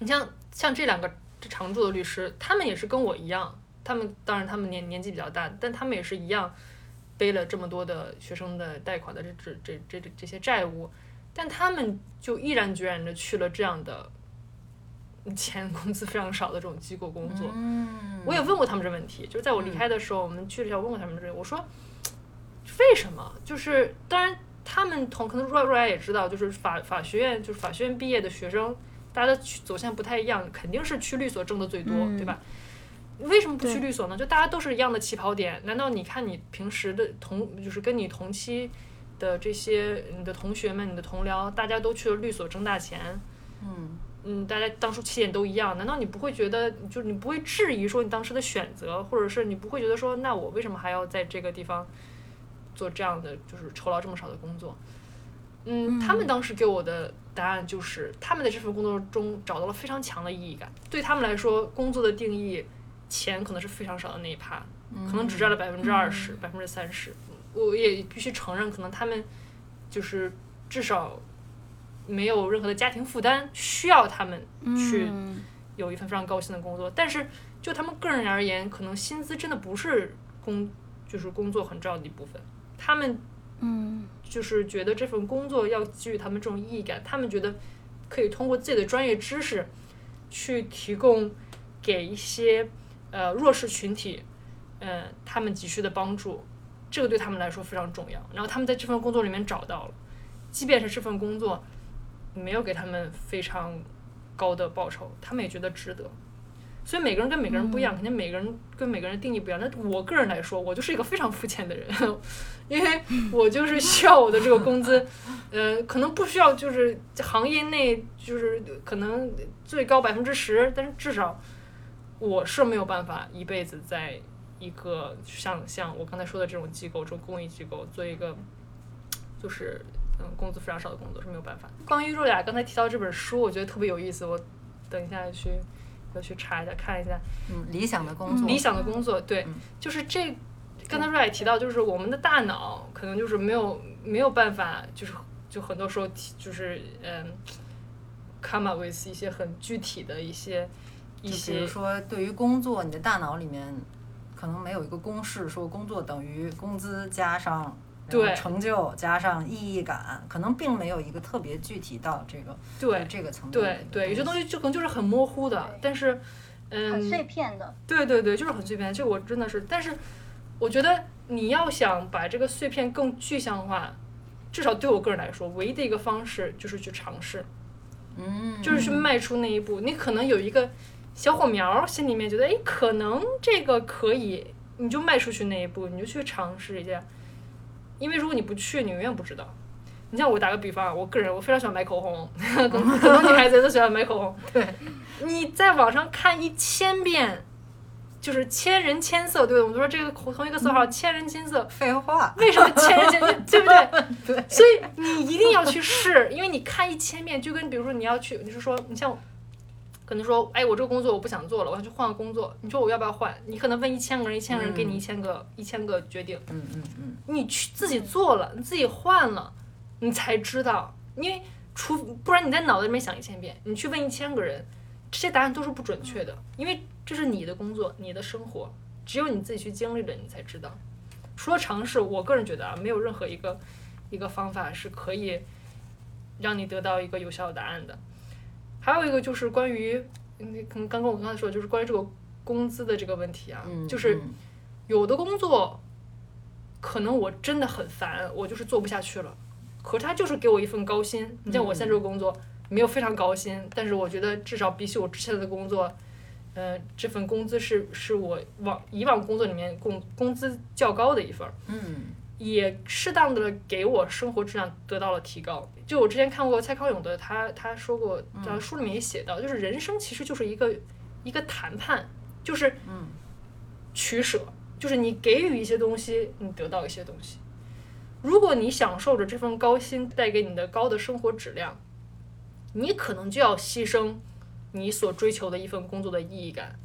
你像像这两个常驻的律师，他们也是跟我一样，他们当然他们年年纪比较大，但他们也是一样背了这么多的学生的贷款的这这这这这这些债务，但他们就毅然决然的去了这样的钱工资非常少的这种机构工作。嗯，我也问过他们这问题，就是在我离开的时候，我们去了一下，问过他们这个，我说为什么？就是当然他们同可能若若来也知道，就是法法学院就是法学院毕业的学生，大家的去走向不太一样，肯定是去律所挣的最多，嗯对吧？为什么不去律所呢？就大家都是一样的起跑点，难道你看你平时的同就是跟你同期的这些你的同学们、你的同僚，大家都去了律所挣大钱，嗯嗯，大家当初起点都一样，难道你不会觉得，就是你不会质疑说你当时的选择，或者是你不会觉得说，那我为什么还要在这个地方做这样的，就是酬劳这么少的工作？嗯，他们当时给我的答案就是，他们在这份工作中找到了非常强的意义感。对他们来说，工作的定义，钱可能是非常少的那一趴，可能只占了百分之二十、百分之三十。我也必须承认，可能他们就是至少没有任何的家庭负担，需要他们去嗯有一份非常高薪的工作。但是就他们个人而言，可能薪资真的不是工，就是工作很重要的一部分。他们嗯就是觉得这份工作要给予他们这种意义感，他们觉得可以通过自己的专业知识去提供给一些呃弱势群体，呃他们急需的帮助，这个对他们来说非常重要。然后他们在这份工作里面找到了，即便是这份工作没有给他们非常高的报酬，他们也觉得值得。所以每个人跟每个人不一样，肯定每个人跟每个人定义不一样。那我个人来说，我就是一个非常肤浅的人，因为 我就是需要我的这个工资，呃，可能不需要就是行业内就是可能最高百分之十，但是至少我是没有办法一辈子在一个像像我刚才说的这种机构，这种公益机构做一个就是嗯工资非常少的工作是没有办法。关于若雅刚才提到这本书，我觉得特别有意思，我等一下去要去查一下看一下。嗯，理想的工作，理想的工作，对，嗯就是这。刚才瑞也提到，就是我们的大脑可能就是没有没有办法，就是就很多时候提就是嗯，come up with 一些很具体的一些一就比如说，对于工作，你的大脑里面可能没有一个公式，说工作等于工资加上对成就加上意义感，可能并没有一个特别具体到这个对这个层面对对，有些东西西就可能就是很模糊的，但是嗯，很碎片的，对对对，就是很碎片。这我真的是，但是我觉得你要想把这个碎片更具象化，至少对我个人来说，唯一的一个方式就是去尝试，嗯，就是去迈出那一步。你可能有一个小火苗儿，心里面觉得，哎，可能这个可以，你就迈出去那一步，你就去尝试一下。因为如果你不去，你永远不知道。你像我打个比方，我个人我非常喜欢买口红，很多女孩子都喜欢买口红。对，你在网上看一千遍，就是千人千色，对？我们都说这个口同一个色号，千人千色。废话，为什么千人千色，对不对？对，所以你一定要去试，因为你看一千遍，就跟比如说你要去，你是说你像，可能说，哎，我这个工作我不想做了，我想去换个工作。你说我要不要换？你可能问一千个人，一千个人给你一千个、一千个决定。嗯嗯嗯，你去自己做了，你自己换了，你才知道。因为除不然你在脑子里面想一千遍，你去问一千个人，这些答案都是不准确的，因为这是你的工作，你的生活，只有你自己去经历了，你才知道。除了尝试，我个人觉得啊，没有任何一个一个方法是可以让你得到一个有效的答案的。还有一个就是关于，嗯，可能刚刚我刚才说就是关于这个工资的这个问题啊，嗯，就是嗯有的工作可能我真的很烦，我就是做不下去了，可是他就是给我一份高薪。你像我现在这个工作没有非常高薪，但是我觉得至少比起我之前的工作，呃，这份工资是是我往以往工作里面工工资较高的一份儿。嗯也适当的给我生活质量得到了提高。就我之前看过蔡康永的，他他说过，在书里面也写到，就是人生其实就是一个一个谈判，就是嗯取舍，就是你给予一些东西，你得到一些东西。如果你享受着这份高薪带给你的高的生活质量，你可能就要牺牲你所追求的一份工作的意义感，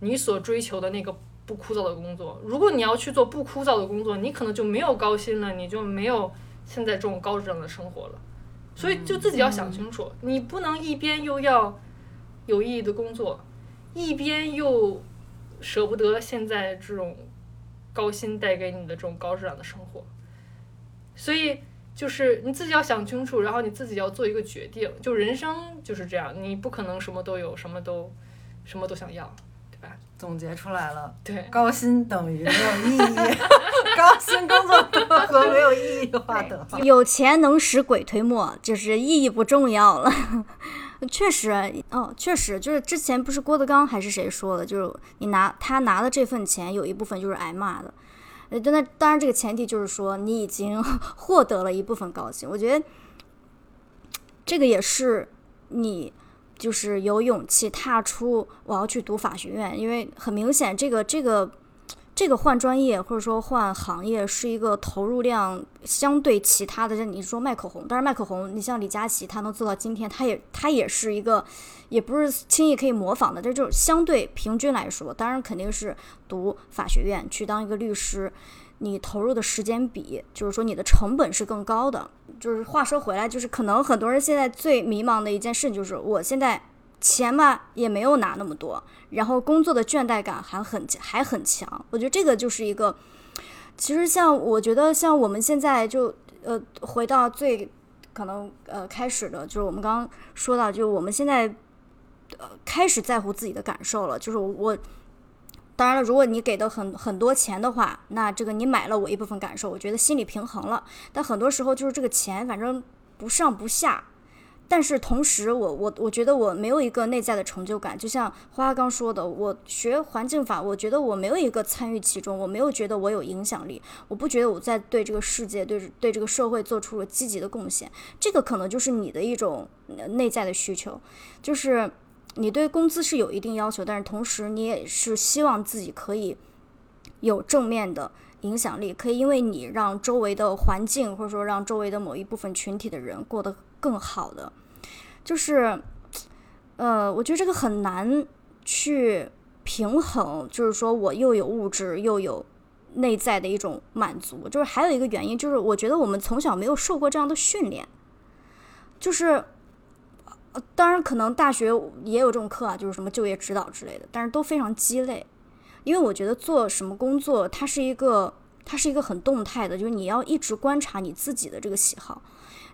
你所追求的那个不枯燥的工作。如果你要去做不枯燥的工作，你可能就没有高薪了，你就没有现在这种高质量的生活了。所以就自己要想清楚，你不能一边又要有意义的工作，一边又舍不得现在这种高薪带给你的这种高质量的生活。所以就是你自己要想清楚，然后你自己要做一个决定。就人生就是这样，你不可能什么都有，什么都什么都想要，总结出来了，对，高薪等于没有意义，高薪工作和没有意义的话等号。有钱能使鬼推磨，就是意义不重要了。确实，哦，确实，就是之前不是郭德纲还是谁说的，就是你拿他拿的这份钱，有一部分就是挨骂的。呃，但那当然，这个前提就是说你已经获得了一部分高薪。我觉得这个也是你就是有勇气踏出我要去读法学院，因为很明显，这个这个这个换专业或者说换行业是一个投入量相对其他的，你说卖口红，但是卖口红，你像李佳琦，他能做到今天，他也他也是一个，也不是轻易可以模仿的，这就是相对平均来说，当然肯定是读法学院去当一个律师，你投入的时间比，就是说你的成本是更高的。就是话说回来，就是可能很多人现在最迷茫的一件事就是，我现在钱吧也没有拿那么多，然后工作的倦怠感还很还很强。我觉得这个就是一个，其实像我觉得像我们现在就呃回到最可能呃开始的，就是我们刚刚说到，就我们现在呃开始在乎自己的感受了，就是我。当然了，如果你给的很很多钱的话，那这个你买了我一部分感受，我觉得心理平衡了。但很多时候就是这个钱，反正不上不下。但是同时我，我我觉得我没有一个内在的成就感。就像花花刚说的，我学环境法，我觉得我没有一个参与其中，我没有觉得我有影响力，我不觉得我在对这个世界、对对这个社会做出了积极的贡献。这个可能就是你的一种内在的需求，就是。你对工资是有一定要求，但是同时你也是希望自己可以有正面的影响力，可以因为你让周围的环境或者说让周围的某一部分群体的人过得更好的，就是，呃，我觉得这个很难去平衡，就是说我又有物质又有内在的一种满足，就是还有一个原因就是我觉得我们从小没有受过这样的训练，就是。当然，可能大学也有这种课啊，就是什么就业指导之类的，但是都非常鸡肋。因为我觉得做什么工作，它是一个，它是一个很动态的，就是你要一直观察你自己的这个喜好，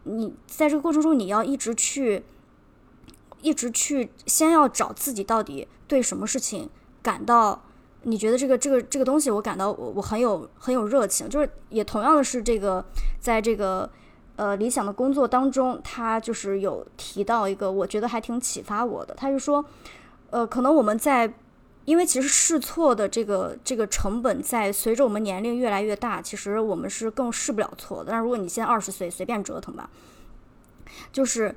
你在这个过程中，你要一直去，一直去，先要找自己到底对什么事情感到，你觉得这个这个这个东西，我感到我我很有很有热情，就是也同样的是这个，在这个。呃，理想的工作当中，他就是有提到一个，我觉得还挺启发我的。他就说，呃，可能我们在，因为其实试错的这个这个成本，在随着我们年龄越来越大，其实我们是更试不了错的。但是如果你现在二十岁，随便折腾吧，就是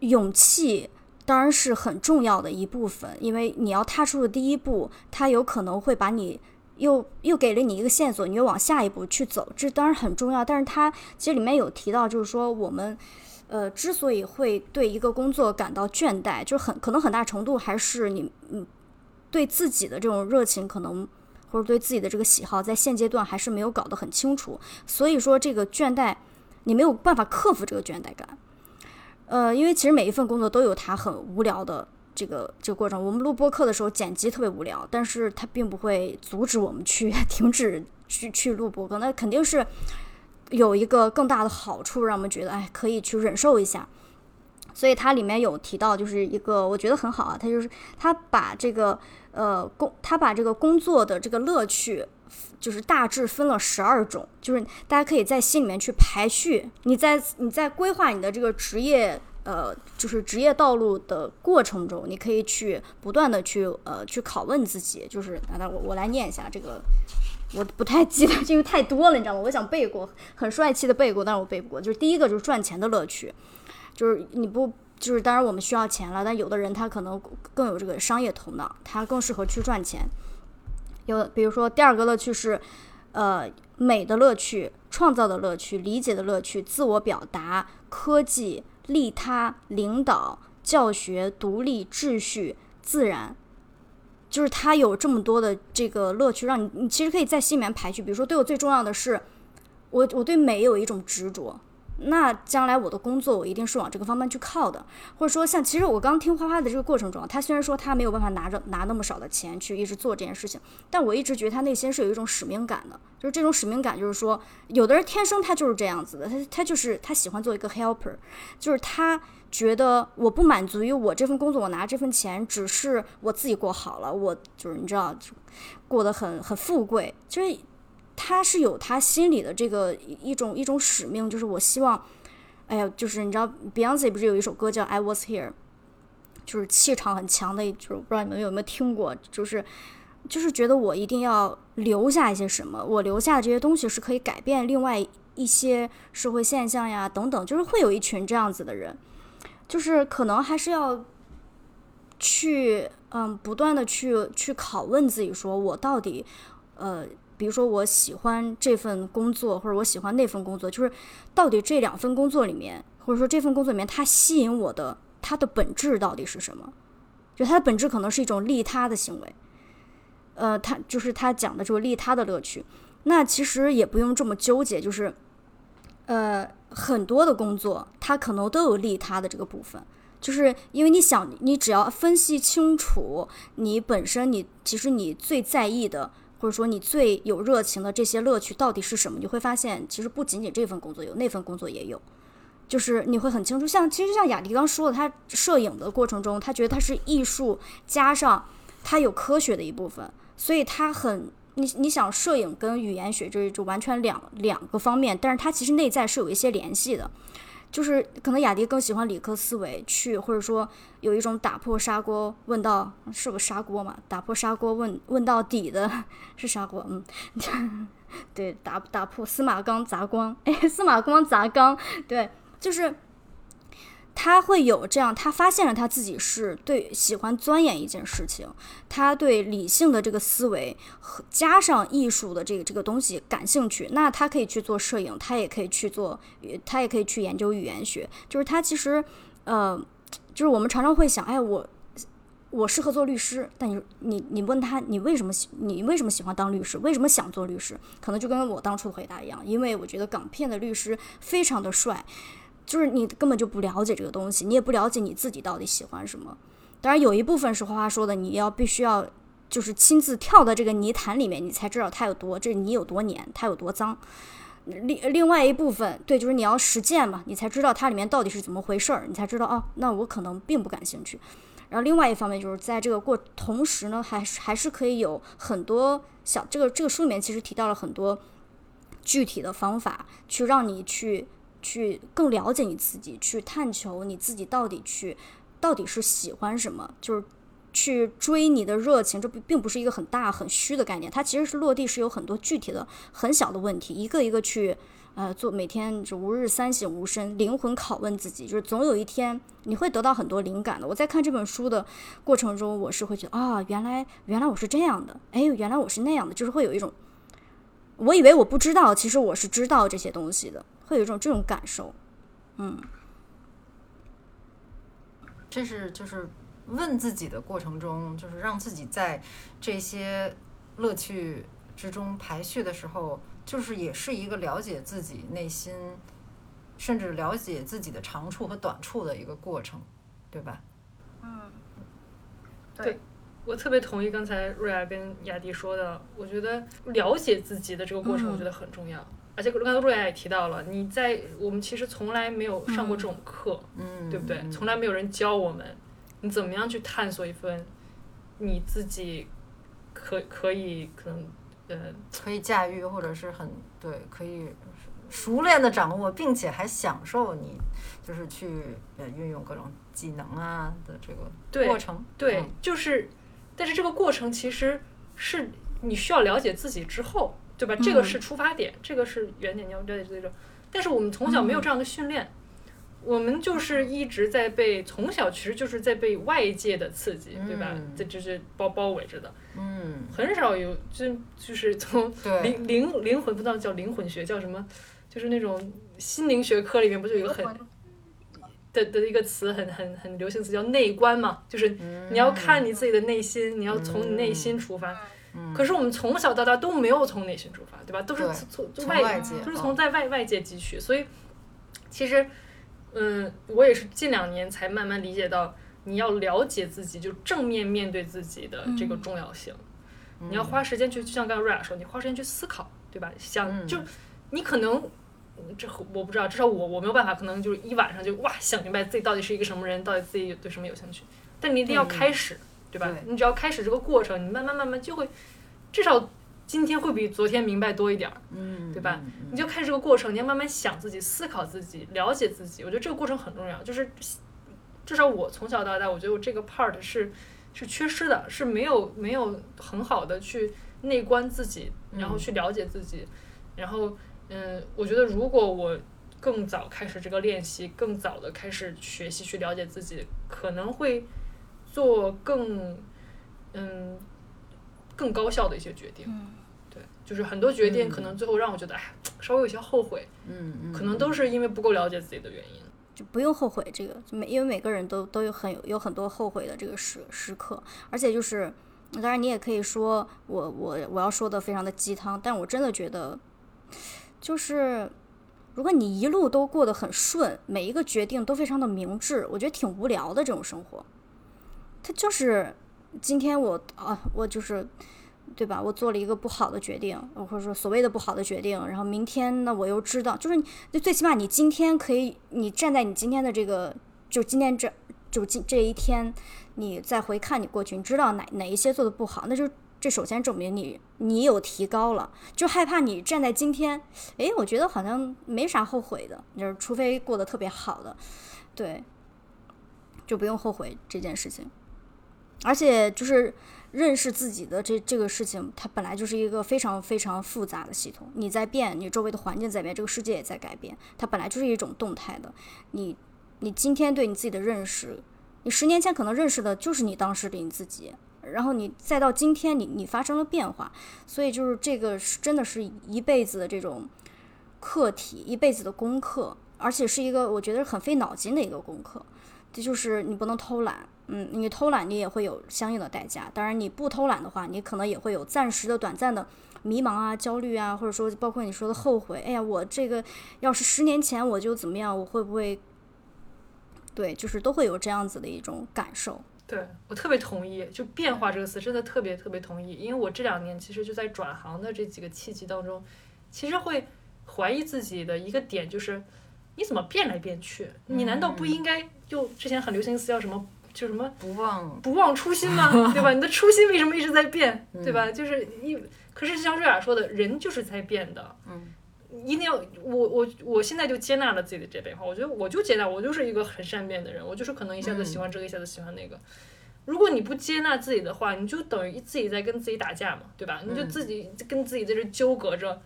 勇气当然是很重要的一部分，因为你要踏出的第一步，它有可能会把你。又又给了你一个线索，你又往下一步去走，这当然很重要。但是它其实里面有提到，就是说我们，呃，之所以会对一个工作感到倦怠，就很可能很大程度还是你嗯对自己的这种热情，可能或者对自己的这个喜好，在现阶段还是没有搞得很清楚。所以说这个倦怠，你没有办法克服这个倦怠感。呃，因为其实每一份工作都有它很无聊的这个这个过程。我们录播课的时候剪辑特别无聊，但是它并不会阻止我们去 停止去去录播课，那肯定是有一个更大的好处，让我们觉得哎可以去忍受一下。所以它里面有提到，就是一个我觉得很好啊，他就是他把这个呃工他把这个工作的这个乐趣。就是大致分了十二种，就是大家可以在心里面去排序。你在你在规划你的这个职业，呃，就是职业道路的过程中，你可以去不断的去呃去拷问自己。就是那我我来念一下这个，我不太记得，因为太多了，你知道吗？我想背过，很帅气的背过，但是我背不过。就是第一个就是赚钱的乐趣，就是你不就是当然我们需要钱了，但有的人他可能更有这个商业头脑，他更适合去赚钱。有，比如说第二个乐趣是，呃，美的乐趣、创造的乐趣、理解的乐趣、自我表达、科技、利他、领导、教学、独立、秩序、自然，就是他有这么多的这个乐趣，让你你其实可以在心里面排序。比如说，对我最重要的是，我我对美有一种执着。那将来我的工作，我一定是往这个方面去靠的，或者说像其实我刚听花花的这个过程中，他虽然说他没有办法拿着拿那么少的钱去一直做这件事情，但我一直觉得他内心是有一种使命感的，就是这种使命感，就是说有的人天生他就是这样子的，他他就是他喜欢做一个 helper，就是他觉得我不满足于我这份工作，我拿这份钱只是我自己过好了，我就是你知道，过得很很富贵，就是。他是有他心里的这个一种一种使命，就是我希望，哎呀，就是你知道，Beyonce 不是有一首歌叫《I Was Here》，就是气场很强的，就是不知道你们有没有听过，就是就是觉得我一定要留下一些什么，我留下这些东西是可以改变另外一些社会现象呀，等等，就是会有一群这样子的人，就是可能还是要去嗯，不断的去去拷问自己，说我到底呃。比如说，我喜欢这份工作，或者我喜欢那份工作，就是到底这两份工作里面，或者说这份工作里面，它吸引我的，它的本质到底是什么？就它的本质可能是一种利他的行为，呃，他就是他讲的这个利他的乐趣。那其实也不用这么纠结，就是呃，很多的工作它可能都有利他的这个部分，就是因为你想，你只要分析清楚你本身，你其实你最在意的。或者说你最有热情的这些乐趣到底是什么？你会发现，其实不仅仅这份工作有，那份工作也有，就是你会很清楚。像其实像雅迪刚说的，他摄影的过程中，他觉得他是艺术加上他有科学的一部分，所以他很你你想摄影跟语言学这就完全两两个方面，但是它其实内在是有一些联系的。就是可能雅迪更喜欢理科思维去，或者说有一种打破砂锅问到是不砂锅嘛？打破砂锅问问到底的是砂锅，嗯，对，打打破司马光砸光，哎，司马光砸缸，对，就是。他会有这样，他发现了他自己是对喜欢钻研一件事情，他对理性的这个思维和加上艺术的这个这个东西感兴趣，那他可以去做摄影，他也可以去做，他也可以去研究语言学。就是他其实，呃，就是我们常常会想，哎，我我适合做律师，但你你你问他，你为什么喜你为什么喜欢当律师？为什么想做律师？可能就跟我当初的回答一样，因为我觉得港片的律师非常的帅。就是你根本就不了解这个东西，你也不了解你自己到底喜欢什么。当然，有一部分是花花说的，你要必须要就是亲自跳到这个泥潭里面，你才知道它有多这泥有多黏，它有多脏。另另外一部分，对，就是你要实践嘛，你才知道它里面到底是怎么回事儿，你才知道哦，那我可能并不感兴趣。然后另外一方面就是在这个过同时呢，还是还是可以有很多小这个这个书里面其实提到了很多具体的方法，去让你去。去更了解你自己，去探求你自己到底去，到底是喜欢什么，就是去追你的热情。这并并不是一个很大很虚的概念，它其实是落地，是有很多具体的很小的问题，一个一个去呃做，每天就吾日三省吾身，灵魂拷问自己，就是总有一天你会得到很多灵感的。我在看这本书的过程中，我是会觉得啊，原来原来我是这样的，哎，原来我是那样的，就是会有一种，我以为我不知道，其实我是知道这些东西的。会有一种这种感受，嗯，这是就是问自己的过程中，就是让自己在这些乐趣之中排序的时候，就是也是一个了解自己内心，甚至了解自己的长处和短处的一个过程，对吧？嗯，对，我特别同意刚才瑞亚跟雅迪说的，我觉得了解自己的这个过程，我觉得很重要。而且刚才瑞亚也提到了，你在我们其实从来没有上过这种课，嗯，对不对？从来没有人教我们，你怎么样去探索一份你自己可可以可能呃可以驾驭或者是很对可以熟练的掌握，并且还享受你就是去呃运用各种技能啊的这个过程。对，嗯就是，但是这个过程其实是你需要了解自己之后，对吧？这个是出发点，这个是原点，你要了解自己之后。但是我们从小没有这样的训练，我们就是一直在被从小其实就是在被外界的刺激，对吧嗯？这就是包包围着的，嗯，很少有就就是从，灵灵灵魂不知道叫灵魂学叫什么，就是那种心灵学科里面不就有一个很的的一个词很很很流行词叫内观嘛，就是你要看你自己的内心，你要从你内心出发。嗯可是我们从小到大都没有从内心出发，对吧？都是对从从从外都是嗯从在外外界汲取，所以其实，嗯，我也是近两年才慢慢理解到，你要了解自己，就正面面对自己的这个重要性。你要花时间去，就像刚才瑞亚说，你花时间去思考，对吧？想嗯就你可能。嗯这我不知道，至少我我没有办法，可能就是一晚上就哇想明白自己到底是一个什么人，到底自己对什么有兴趣。但你一定要嗯开始，对吧？对你只要开始这个过程，你慢慢慢慢就会，至少今天会比昨天明白多一点儿，嗯，对吧嗯？你就开始这个过程，你要慢慢想自己、思考自己、了解自己。我觉得这个过程很重要，就是至少我从小到大，我觉得我这个 part 是是缺失的，是没有没有很好的去内观自己，然后去了解自己，然后嗯，我觉得如果我更早开始这个练习，更早的开始学习去了解自己，可能会做更嗯更高效的一些决定。嗯对，就是很多决定可能最后让我觉得，哎，稍微有些后悔，嗯嗯，可能都是因为不够了解自己的原因。就不用后悔这个，就每因为每个人都都有很有有很多后悔的这个时时刻，而且就是，当然你也可以说我我我要说的非常的鸡汤，但我真的觉得，就是如果你一路都过得很顺，每一个决定都非常的明智，我觉得挺无聊的这种生活。他就是今天我啊，我就是。对吧？我做了一个不好的决定，或者说所谓的不好的决定，然后明天呢，我又知道，就是你最起码你今天可以，你站在你今天的这个，就今天这就今这一天，你再回看你过去，你知道哪哪一些做的不好，那就这首先证明你你有提高了。就害怕你站在今天，诶，我觉得好像没啥后悔的，就是除非过得特别好的，对，就不用后悔这件事情。而且就是认识自己的这这个事情，它本来就是一个非常非常复杂的系统。你在变，你周围的环境在变，这个世界也在改变，它本来就是一种动态的。你你今天对你自己的认识，你十年前可能认识的就是你当时的你自己，然后你再到今天你你发生了变化，所以就是这个是真的是一辈子的这种课题，一辈子的功课，而且是一个我觉得很费脑筋的一个功课。这就是你不能偷懒，嗯，你偷懒你也会有相应的代价。当然，你不偷懒的话，你可能也会有暂时的、短暂的迷茫啊、焦虑啊，或者说包括你说的后悔。哎呀，我这个要是十年前我就怎么样，我会不会？对，就是都会有这样子的一种感受。对我特别同意，就变化这个词真的特别特别同意，因为我这两年其实就在转行的这几个契机当中，其实会怀疑自己的一个点就是，你怎么变来变去？你难道不应该就之前很流行词叫什么？就什么不忘不忘初心吗？对吧？你的初心为什么一直在变？对吧？就是你，可是就像瑞雅说的，人就是在变的。嗯，一定要我我我现在就接纳了自己的这变化。我觉得我就接纳，我就是一个很善变的人，我就是可能一下子喜欢这个，一下子喜欢那个。如果你不接纳自己的话，你就等于自己在跟自己打架嘛，对吧？你就自己跟自己在这纠葛着，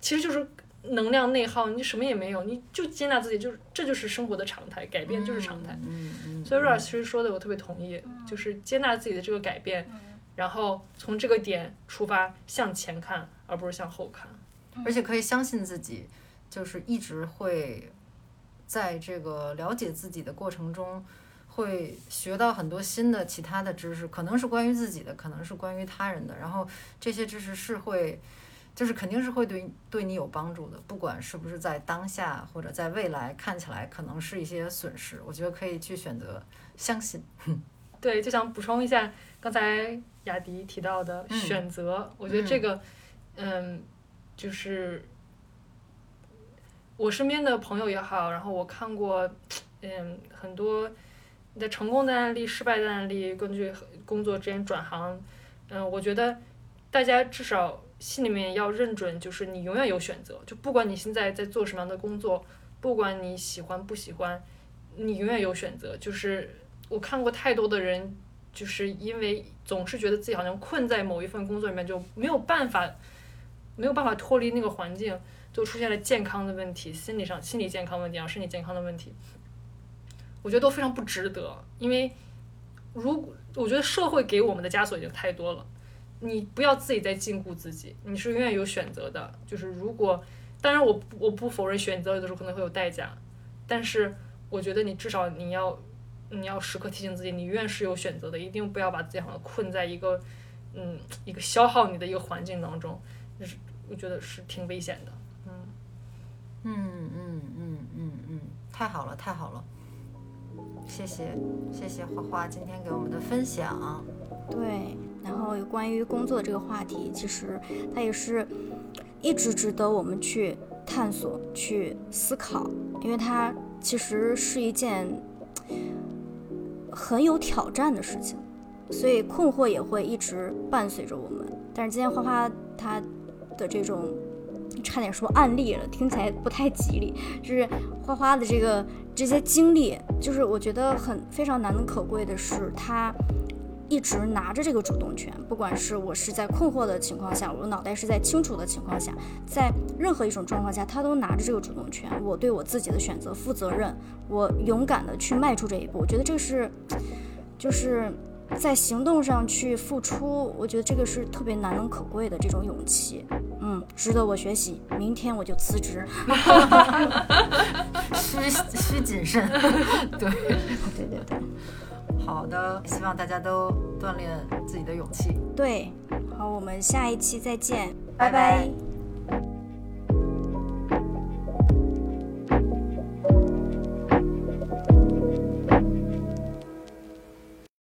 其实就是能量内耗，你什么也没有，你就接纳自己，就是这就是生活的常态，改变就是常态。嗯嗯，所以瑞尔其实说的我特别同意，就是接纳自己的这个改变，然后从这个点出发向前看，而不是向后看。而且可以相信自己，就是一直会在这个了解自己的过程中，会学到很多新的其他的知识，可能是关于自己的，可能是关于他人的。然后这些知识是会，就是肯定是会对对你有帮助的，不管是不是在当下或者在未来看起来可能是一些损失，我觉得可以去选择相信。对，就想补充一下刚才雅迪提到的嗯选择，我觉得这个，嗯，就是我身边的朋友也好，然后我看过，嗯，很多的成功的案例、失败的案例，根据工作之间转行，嗯，我觉得大家至少心里面要认准，就是你永远有选择，就不管你现在在做什么样的工作，不管你喜欢不喜欢，你永远有选择。就是我看过太多的人，就是因为总是觉得自己好像困在某一份工作里面，就没有办法，没有办法脱离那个环境，就出现了健康的问题，心理上心理健康问题，啊身体健康的问题。我觉得都非常不值得，因为如果我觉得社会给我们的枷锁已经太多了，你不要自己在禁锢自己，你是永远有选择的。就是如果，当然我我不否认选择有的时候可能会有代价，但是我觉得你至少你要你要时刻提醒自己，你永远是有选择的，一定不要把自己好像困在一个嗯一个消耗你的一个环境当中，就是我觉得是挺危险的。嗯嗯嗯嗯嗯嗯，太好了，太好了，谢谢谢谢花花今天给我们的分享。对，然后关于工作这个话题，其实它也是一直值得我们去探索、去思考，因为它其实是一件很有挑战的事情，所以困惑也会一直伴随着我们。但是今天花花她的这种差点说案例了，听起来不太吉利，就是花花的这个这些经历，就是我觉得很非常难能可贵的是她。一直拿着这个主动权，不管是我是在困惑的情况下，我脑袋是在清楚的情况下，在任何一种状况下，他都拿着这个主动权。我对我自己的选择负责任，我勇敢的去迈出这一步。我觉得这是，就是在行动上去付出。我觉得这个是特别难能可贵的这种勇气，嗯，值得我学习。明天我就辞职。需需谨慎，对，对对对好的，希望大家都锻炼自己的勇气。对，好，我们下一期再见，拜拜拜